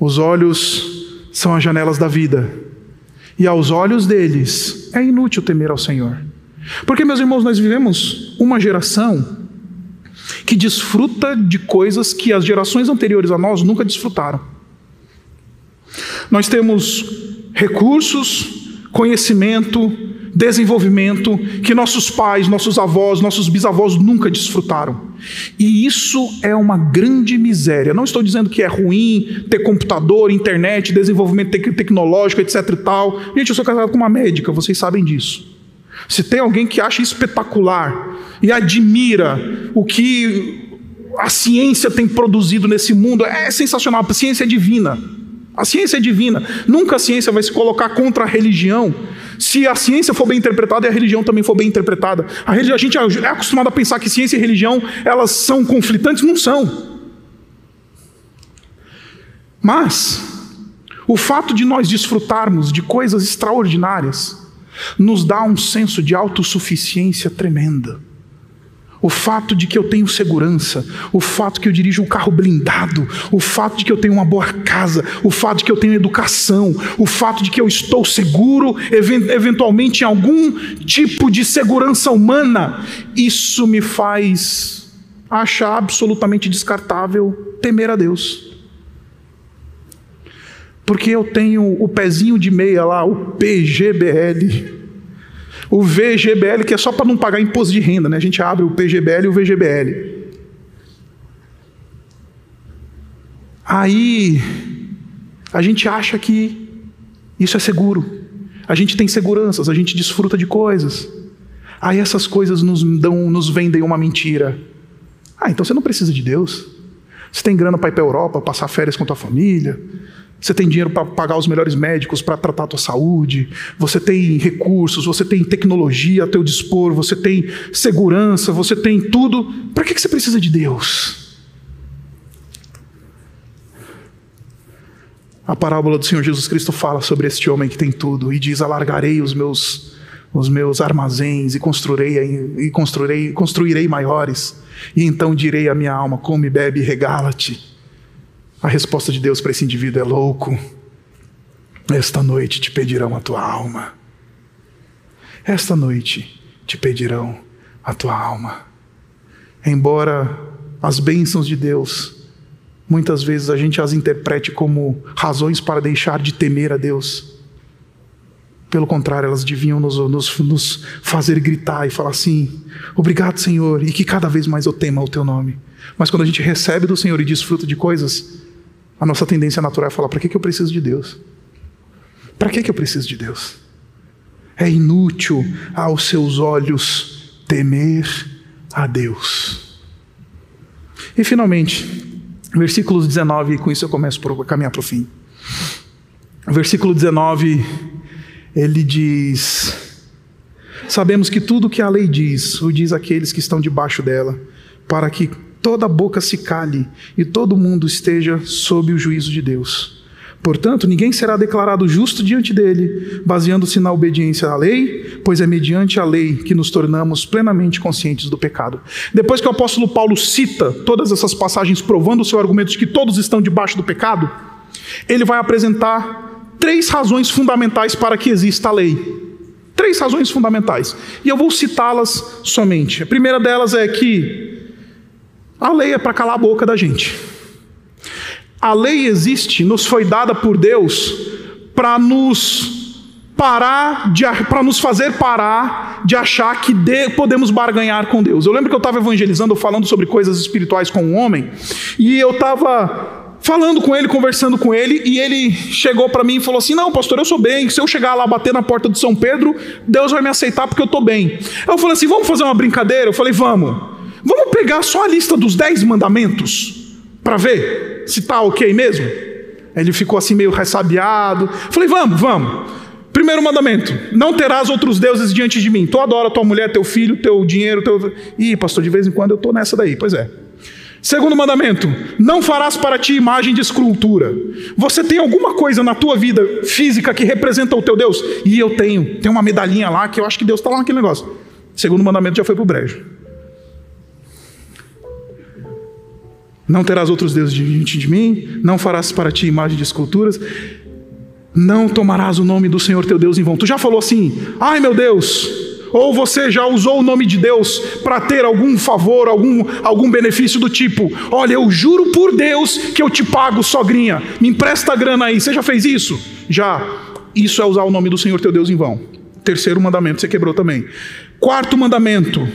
Os olhos são as janelas da vida. E aos olhos deles é inútil temer ao Senhor. Porque, meus irmãos, nós vivemos uma geração que desfruta de coisas que as gerações anteriores a nós nunca desfrutaram. Nós temos recursos, conhecimento, desenvolvimento que nossos pais, nossos avós, nossos bisavós nunca desfrutaram. E isso é uma grande miséria. Não estou dizendo que é ruim ter computador, internet, desenvolvimento tecnológico, etc e tal. Gente, eu sou casado com uma médica, vocês sabem disso. Se tem alguém que acha espetacular e admira o que a ciência tem produzido nesse mundo, é sensacional. A ciência é divina. A ciência é divina. Nunca a ciência vai se colocar contra a religião se a ciência for bem interpretada e a religião também for bem interpretada. A, a gente é acostumado a pensar que ciência e religião elas são conflitantes, não são. Mas o fato de nós desfrutarmos de coisas extraordinárias nos dá um senso de autossuficiência tremenda o fato de que eu tenho segurança, o fato de que eu dirijo um carro blindado, o fato de que eu tenho uma boa casa, o fato de que eu tenho educação, o fato de que eu estou seguro, eventualmente em algum tipo de segurança humana, isso me faz achar absolutamente descartável temer a Deus. Porque eu tenho o pezinho de meia lá, o PGBL, o VGBL, que é só para não pagar imposto de renda, né? A gente abre o PGBL e o VGBL. Aí a gente acha que isso é seguro. A gente tem seguranças, a gente desfruta de coisas. Aí essas coisas nos dão, nos vendem uma mentira. Ah, então você não precisa de Deus. Você tem grana para ir para a Europa, passar férias com tua família. Você tem dinheiro para pagar os melhores médicos para tratar a tua saúde, você tem recursos, você tem tecnologia a teu dispor, você tem segurança, você tem tudo. Para que você precisa de Deus? A parábola do Senhor Jesus Cristo fala sobre este homem que tem tudo e diz: Alargarei os meus os meus armazéns e construirei e construirei construirei maiores e então direi à minha alma: come, bebe, regala-te. A resposta de Deus para esse indivíduo é louco. Esta noite te pedirão a tua alma. Esta noite te pedirão a tua alma. Embora as bênçãos de Deus, muitas vezes a gente as interprete como razões para deixar de temer a Deus. Pelo contrário, elas deviam nos, nos, nos fazer gritar e falar assim: Obrigado, Senhor, e que cada vez mais eu tema o teu nome. Mas quando a gente recebe do Senhor e desfruta de coisas, a nossa tendência natural é falar: para que, que eu preciso de Deus? Para que, que eu preciso de Deus? É inútil aos seus olhos temer a Deus. E finalmente, versículos 19, e com isso eu começo a caminhar para o fim. Versículo 19, ele diz: Sabemos que tudo que a lei diz, o diz aqueles que estão debaixo dela, para que toda boca se cale e todo mundo esteja sob o juízo de Deus. Portanto, ninguém será declarado justo diante dele, baseando-se na obediência à lei, pois é mediante a lei que nos tornamos plenamente conscientes do pecado. Depois que o apóstolo Paulo cita todas essas passagens provando o seu argumento de que todos estão debaixo do pecado, ele vai apresentar três razões fundamentais para que exista a lei. Três razões fundamentais. E eu vou citá-las somente. A primeira delas é que a lei é para calar a boca da gente. A lei existe, nos foi dada por Deus para nos parar para nos fazer parar de achar que de, podemos barganhar com Deus. Eu lembro que eu estava evangelizando, falando sobre coisas espirituais com um homem, e eu estava falando com ele, conversando com ele, e ele chegou para mim e falou assim: Não, pastor, eu sou bem. Se eu chegar lá bater na porta de São Pedro, Deus vai me aceitar porque eu estou bem. Eu falei assim: Vamos fazer uma brincadeira? Eu falei: Vamos. Vamos pegar só a lista dos dez mandamentos para ver se está ok mesmo? Ele ficou assim meio ressabiado. Falei, vamos, vamos. Primeiro mandamento: não terás outros deuses diante de mim. Tu adora tua mulher, teu filho, teu dinheiro, teu. Ih, pastor, de vez em quando eu estou nessa daí. Pois é. Segundo mandamento: não farás para ti imagem de escultura. Você tem alguma coisa na tua vida física que representa o teu Deus? E eu tenho. Tem uma medalhinha lá que eu acho que Deus está lá naquele negócio. Segundo mandamento já foi para o brejo. Não terás outros deuses diante de mim, não farás para ti imagem de esculturas, não tomarás o nome do Senhor teu Deus em vão. Tu já falou assim, ai meu Deus, ou você já usou o nome de Deus para ter algum favor, algum, algum benefício do tipo: olha, eu juro por Deus que eu te pago, sogrinha, me empresta a grana aí. Você já fez isso? Já. Isso é usar o nome do Senhor teu Deus em vão. Terceiro mandamento, você quebrou também. Quarto mandamento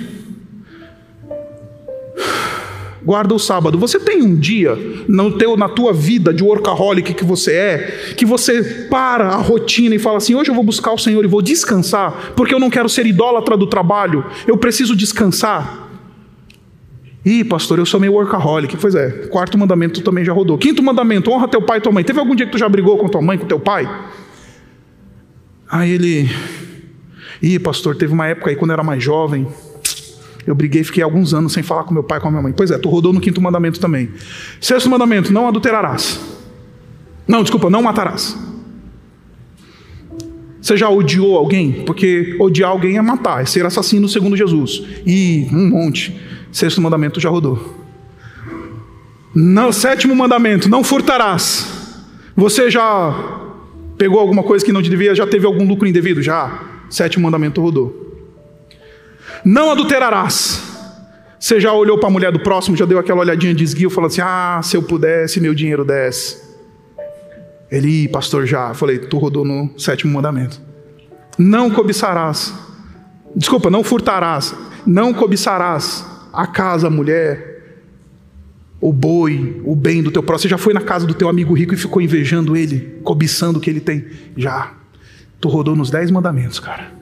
guarda o sábado. Você tem um dia no teu, na tua vida de workaholic que você é, que você para a rotina e fala assim: hoje eu vou buscar o Senhor e vou descansar, porque eu não quero ser idólatra do trabalho, eu preciso descansar. Ih, pastor, eu sou meio workaholic. Pois é, quarto mandamento também já rodou. Quinto mandamento, honra teu pai e tua mãe. Teve algum dia que tu já brigou com tua mãe, com teu pai? Aí ele. Ih, pastor, teve uma época aí quando eu era mais jovem, eu briguei, fiquei alguns anos sem falar com meu pai com a minha mãe. Pois é, tu rodou no quinto mandamento também. Sexto mandamento: não adulterarás. Não, desculpa, não matarás. Você já odiou alguém? Porque odiar alguém é matar, é ser assassino segundo Jesus. E um monte. Sexto mandamento já rodou. Não, sétimo mandamento: não furtarás. Você já pegou alguma coisa que não devia? Já teve algum lucro indevido? Já. Sétimo mandamento rodou. Não adulterarás. Você já olhou para a mulher do próximo, já deu aquela olhadinha de esguio, falou assim: Ah, se eu pudesse, meu dinheiro desse. Ele, pastor, já. falei: Tu rodou no sétimo mandamento. Não cobiçarás. Desculpa, não furtarás. Não cobiçarás a casa, a mulher, o boi, o bem do teu próximo. Você já foi na casa do teu amigo rico e ficou invejando ele, cobiçando o que ele tem? Já. Tu rodou nos dez mandamentos, cara.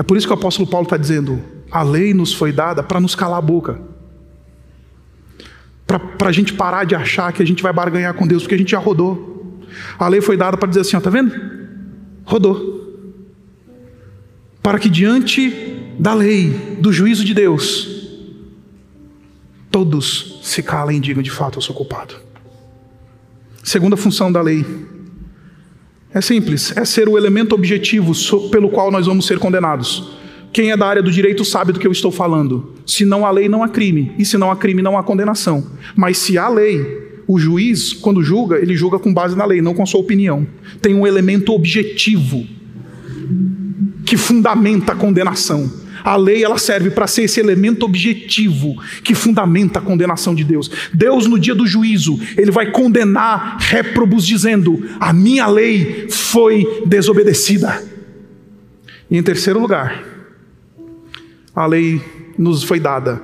É por isso que o apóstolo Paulo está dizendo: a lei nos foi dada para nos calar a boca. Para a gente parar de achar que a gente vai barganhar com Deus, porque a gente já rodou. A lei foi dada para dizer assim: ó, tá vendo? Rodou. Para que diante da lei, do juízo de Deus, todos se calem e digam de fato eu sou culpado. Segunda função da lei é simples, é ser o elemento objetivo pelo qual nós vamos ser condenados. Quem é da área do direito sabe do que eu estou falando. Se não há lei, não há crime. E se não há crime, não há condenação. Mas se há lei, o juiz, quando julga, ele julga com base na lei, não com a sua opinião. Tem um elemento objetivo que fundamenta a condenação. A lei ela serve para ser esse elemento objetivo que fundamenta a condenação de Deus. Deus no dia do juízo, ele vai condenar réprobos dizendo: "A minha lei foi desobedecida". E em terceiro lugar, a lei nos foi dada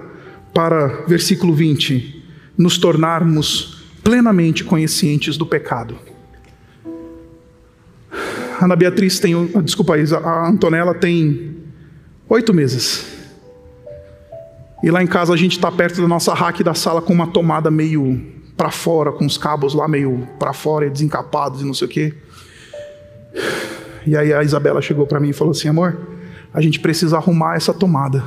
para versículo 20, nos tornarmos plenamente conscientes do pecado. Ana Beatriz tem, desculpa, a Antonella tem oito meses. E lá em casa a gente está perto da nossa rack da sala com uma tomada meio para fora, com os cabos lá meio para fora, desencapados e não sei o quê. E aí a Isabela chegou para mim e falou assim: amor, a gente precisa arrumar essa tomada.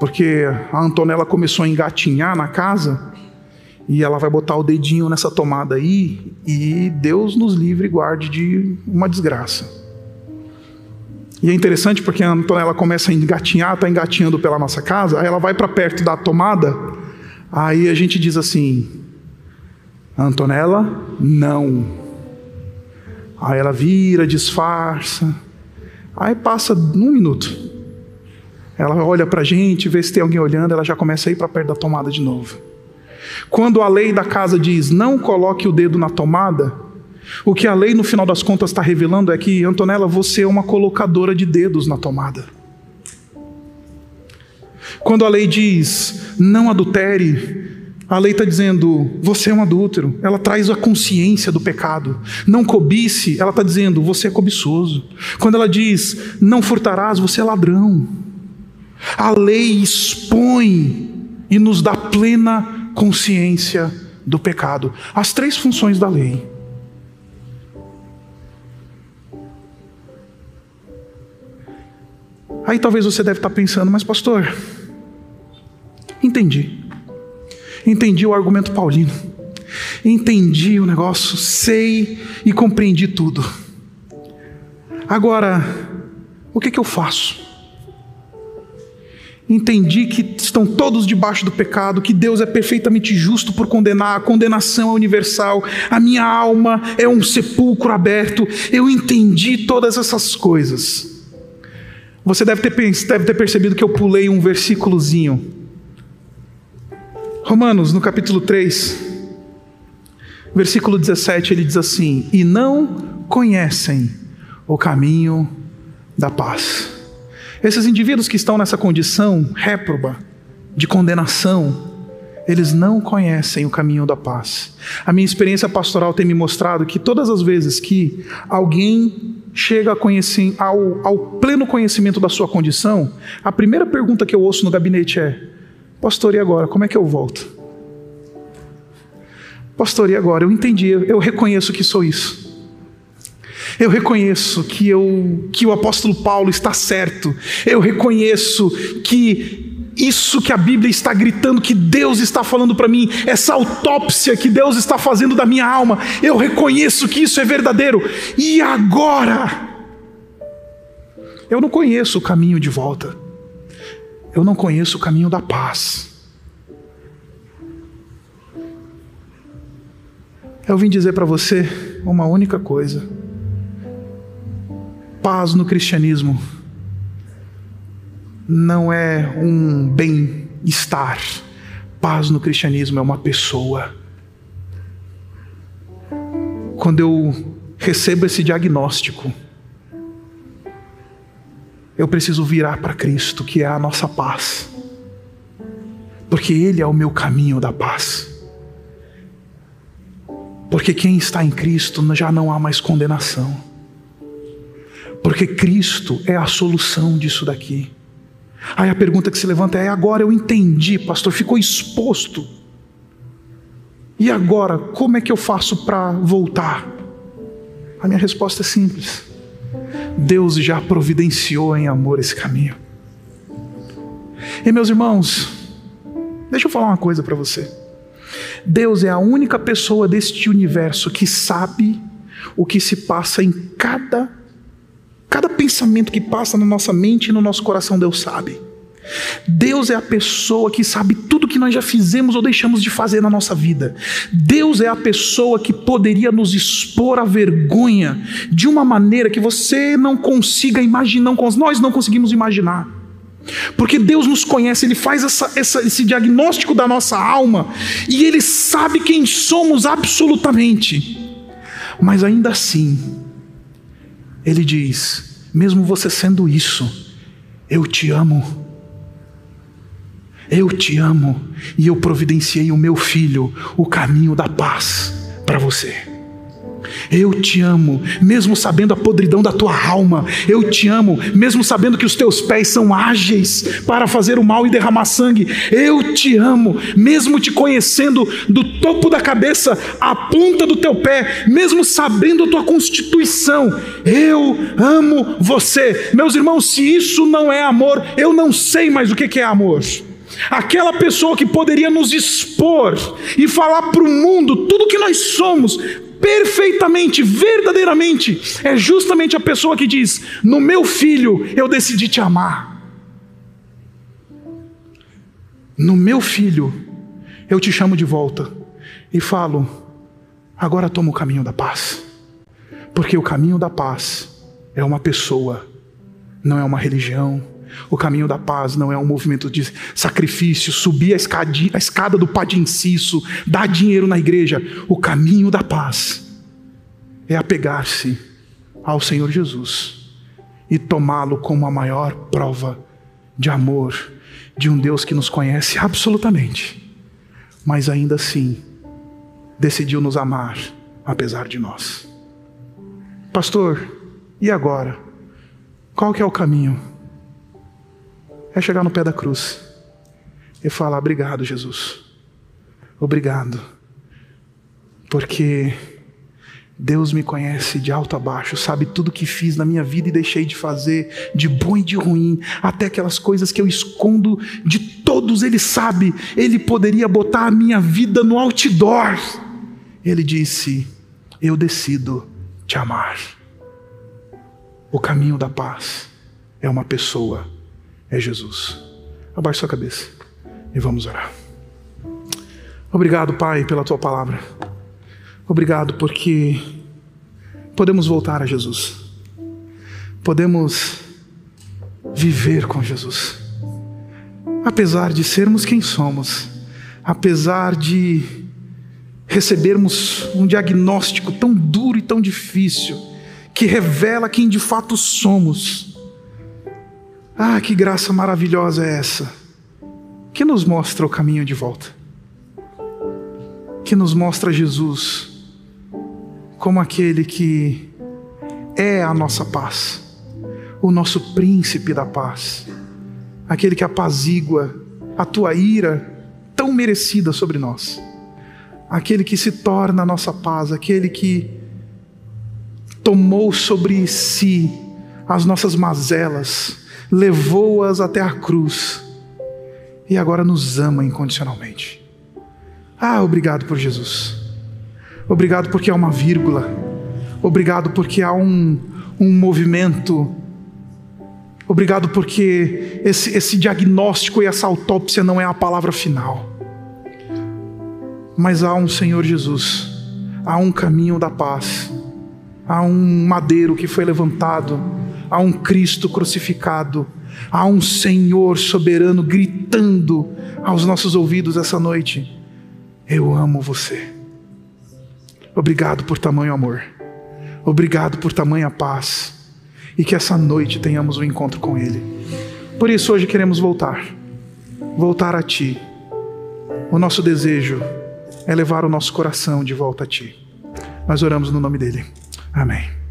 Porque a Antonella começou a engatinhar na casa e ela vai botar o dedinho nessa tomada aí e Deus nos livre e guarde de uma desgraça. E é interessante porque a Antonella começa a engatinhar, está engatinhando pela nossa casa, aí ela vai para perto da tomada, aí a gente diz assim: Antonella, não. Aí ela vira, disfarça, aí passa um minuto. Ela olha para a gente, vê se tem alguém olhando, ela já começa a ir para perto da tomada de novo. Quando a lei da casa diz não coloque o dedo na tomada, o que a lei, no final das contas, está revelando é que, Antonella, você é uma colocadora de dedos na tomada. Quando a lei diz não adultere, a lei está dizendo você é um adúltero. Ela traz a consciência do pecado. Não cobice, ela está dizendo você é cobiçoso. Quando ela diz não furtarás, você é ladrão. A lei expõe e nos dá plena consciência do pecado. As três funções da lei. Aí talvez você deve estar pensando, mas pastor, entendi. Entendi o argumento paulino. Entendi o negócio, sei e compreendi tudo. Agora, o que, que eu faço? Entendi que estão todos debaixo do pecado, que Deus é perfeitamente justo por condenar, a condenação é universal, a minha alma é um sepulcro aberto. Eu entendi todas essas coisas. Você deve ter, deve ter percebido que eu pulei um versículozinho. Romanos, no capítulo 3, versículo 17, ele diz assim: E não conhecem o caminho da paz. Esses indivíduos que estão nessa condição réproba, de condenação, eles não conhecem o caminho da paz. A minha experiência pastoral tem me mostrado que todas as vezes que alguém chega ao, ao pleno conhecimento da sua condição, a primeira pergunta que eu ouço no gabinete é: Pastor, e agora? Como é que eu volto? Pastor, e agora? Eu entendi, eu reconheço que sou isso. Eu reconheço que, eu, que o apóstolo Paulo está certo. Eu reconheço que isso que a Bíblia está gritando, que Deus está falando para mim, essa autópsia que Deus está fazendo da minha alma, eu reconheço que isso é verdadeiro. E agora? Eu não conheço o caminho de volta, eu não conheço o caminho da paz. Eu vim dizer para você uma única coisa: paz no cristianismo não é um bem-estar. Paz no cristianismo é uma pessoa. Quando eu recebo esse diagnóstico, eu preciso virar para Cristo, que é a nossa paz, porque Ele é o meu caminho da paz. Porque quem está em Cristo já não há mais condenação. Porque Cristo é a solução disso daqui. Aí a pergunta que se levanta é: agora eu entendi, pastor, ficou exposto. E agora, como é que eu faço para voltar? A minha resposta é simples. Deus já providenciou em amor esse caminho. E meus irmãos, deixa eu falar uma coisa para você. Deus é a única pessoa deste universo que sabe o que se passa em cada Cada pensamento que passa na nossa mente e no nosso coração, Deus sabe. Deus é a pessoa que sabe tudo que nós já fizemos ou deixamos de fazer na nossa vida. Deus é a pessoa que poderia nos expor à vergonha de uma maneira que você não consiga imaginar, nós não conseguimos imaginar. Porque Deus nos conhece, Ele faz essa, essa, esse diagnóstico da nossa alma e Ele sabe quem somos absolutamente. Mas ainda assim, ele diz: mesmo você sendo isso, eu te amo. Eu te amo e eu providenciei o meu filho, o caminho da paz para você. Eu te amo, mesmo sabendo a podridão da tua alma. Eu te amo, mesmo sabendo que os teus pés são ágeis para fazer o mal e derramar sangue. Eu te amo, mesmo te conhecendo do topo da cabeça à ponta do teu pé, mesmo sabendo a tua constituição. Eu amo você. Meus irmãos, se isso não é amor, eu não sei mais o que é amor. Aquela pessoa que poderia nos expor e falar para o mundo tudo que nós somos, perfeitamente, verdadeiramente, é justamente a pessoa que diz: No meu filho eu decidi te amar. No meu filho eu te chamo de volta e falo: Agora toma o caminho da paz. Porque o caminho da paz é uma pessoa, não é uma religião o caminho da paz não é um movimento de sacrifício, subir a, escadinha, a escada do inciso, dar dinheiro na igreja. O caminho da paz é apegar-se ao Senhor Jesus e tomá-lo como a maior prova de amor de um Deus que nos conhece absolutamente, mas ainda assim decidiu nos amar apesar de nós. Pastor, e agora? Qual que é o caminho? É chegar no pé da cruz e falar: Obrigado, Jesus. Obrigado. Porque Deus me conhece de alto a baixo, sabe tudo que fiz na minha vida e deixei de fazer, de bom e de ruim, até aquelas coisas que eu escondo de todos, Ele sabe. Ele poderia botar a minha vida no outdoor. Ele disse: Eu decido te amar. O caminho da paz é uma pessoa é Jesus. Abaixe sua cabeça e vamos orar. Obrigado, Pai, pela tua palavra. Obrigado porque podemos voltar a Jesus. Podemos viver com Jesus. Apesar de sermos quem somos, apesar de recebermos um diagnóstico tão duro e tão difícil, que revela quem de fato somos ah, que graça maravilhosa é essa, que nos mostra o caminho de volta, que nos mostra Jesus como aquele que é a nossa paz, o nosso príncipe da paz, aquele que apazigua a tua ira tão merecida sobre nós, aquele que se torna a nossa paz, aquele que tomou sobre si as nossas mazelas, levou-as até a cruz e agora nos ama incondicionalmente. Ah, obrigado por Jesus. Obrigado porque há uma vírgula. Obrigado porque há um, um movimento. Obrigado porque esse, esse diagnóstico e essa autópsia não é a palavra final. Mas há um Senhor Jesus, há um caminho da paz, há um madeiro que foi levantado há um Cristo crucificado, há um Senhor soberano gritando aos nossos ouvidos essa noite: Eu amo você. Obrigado por tamanho amor, obrigado por tamanha paz, e que essa noite tenhamos um encontro com Ele. Por isso, hoje queremos voltar, voltar a Ti. O nosso desejo é levar o nosso coração de volta a Ti. Nós oramos no nome dEle. Amém.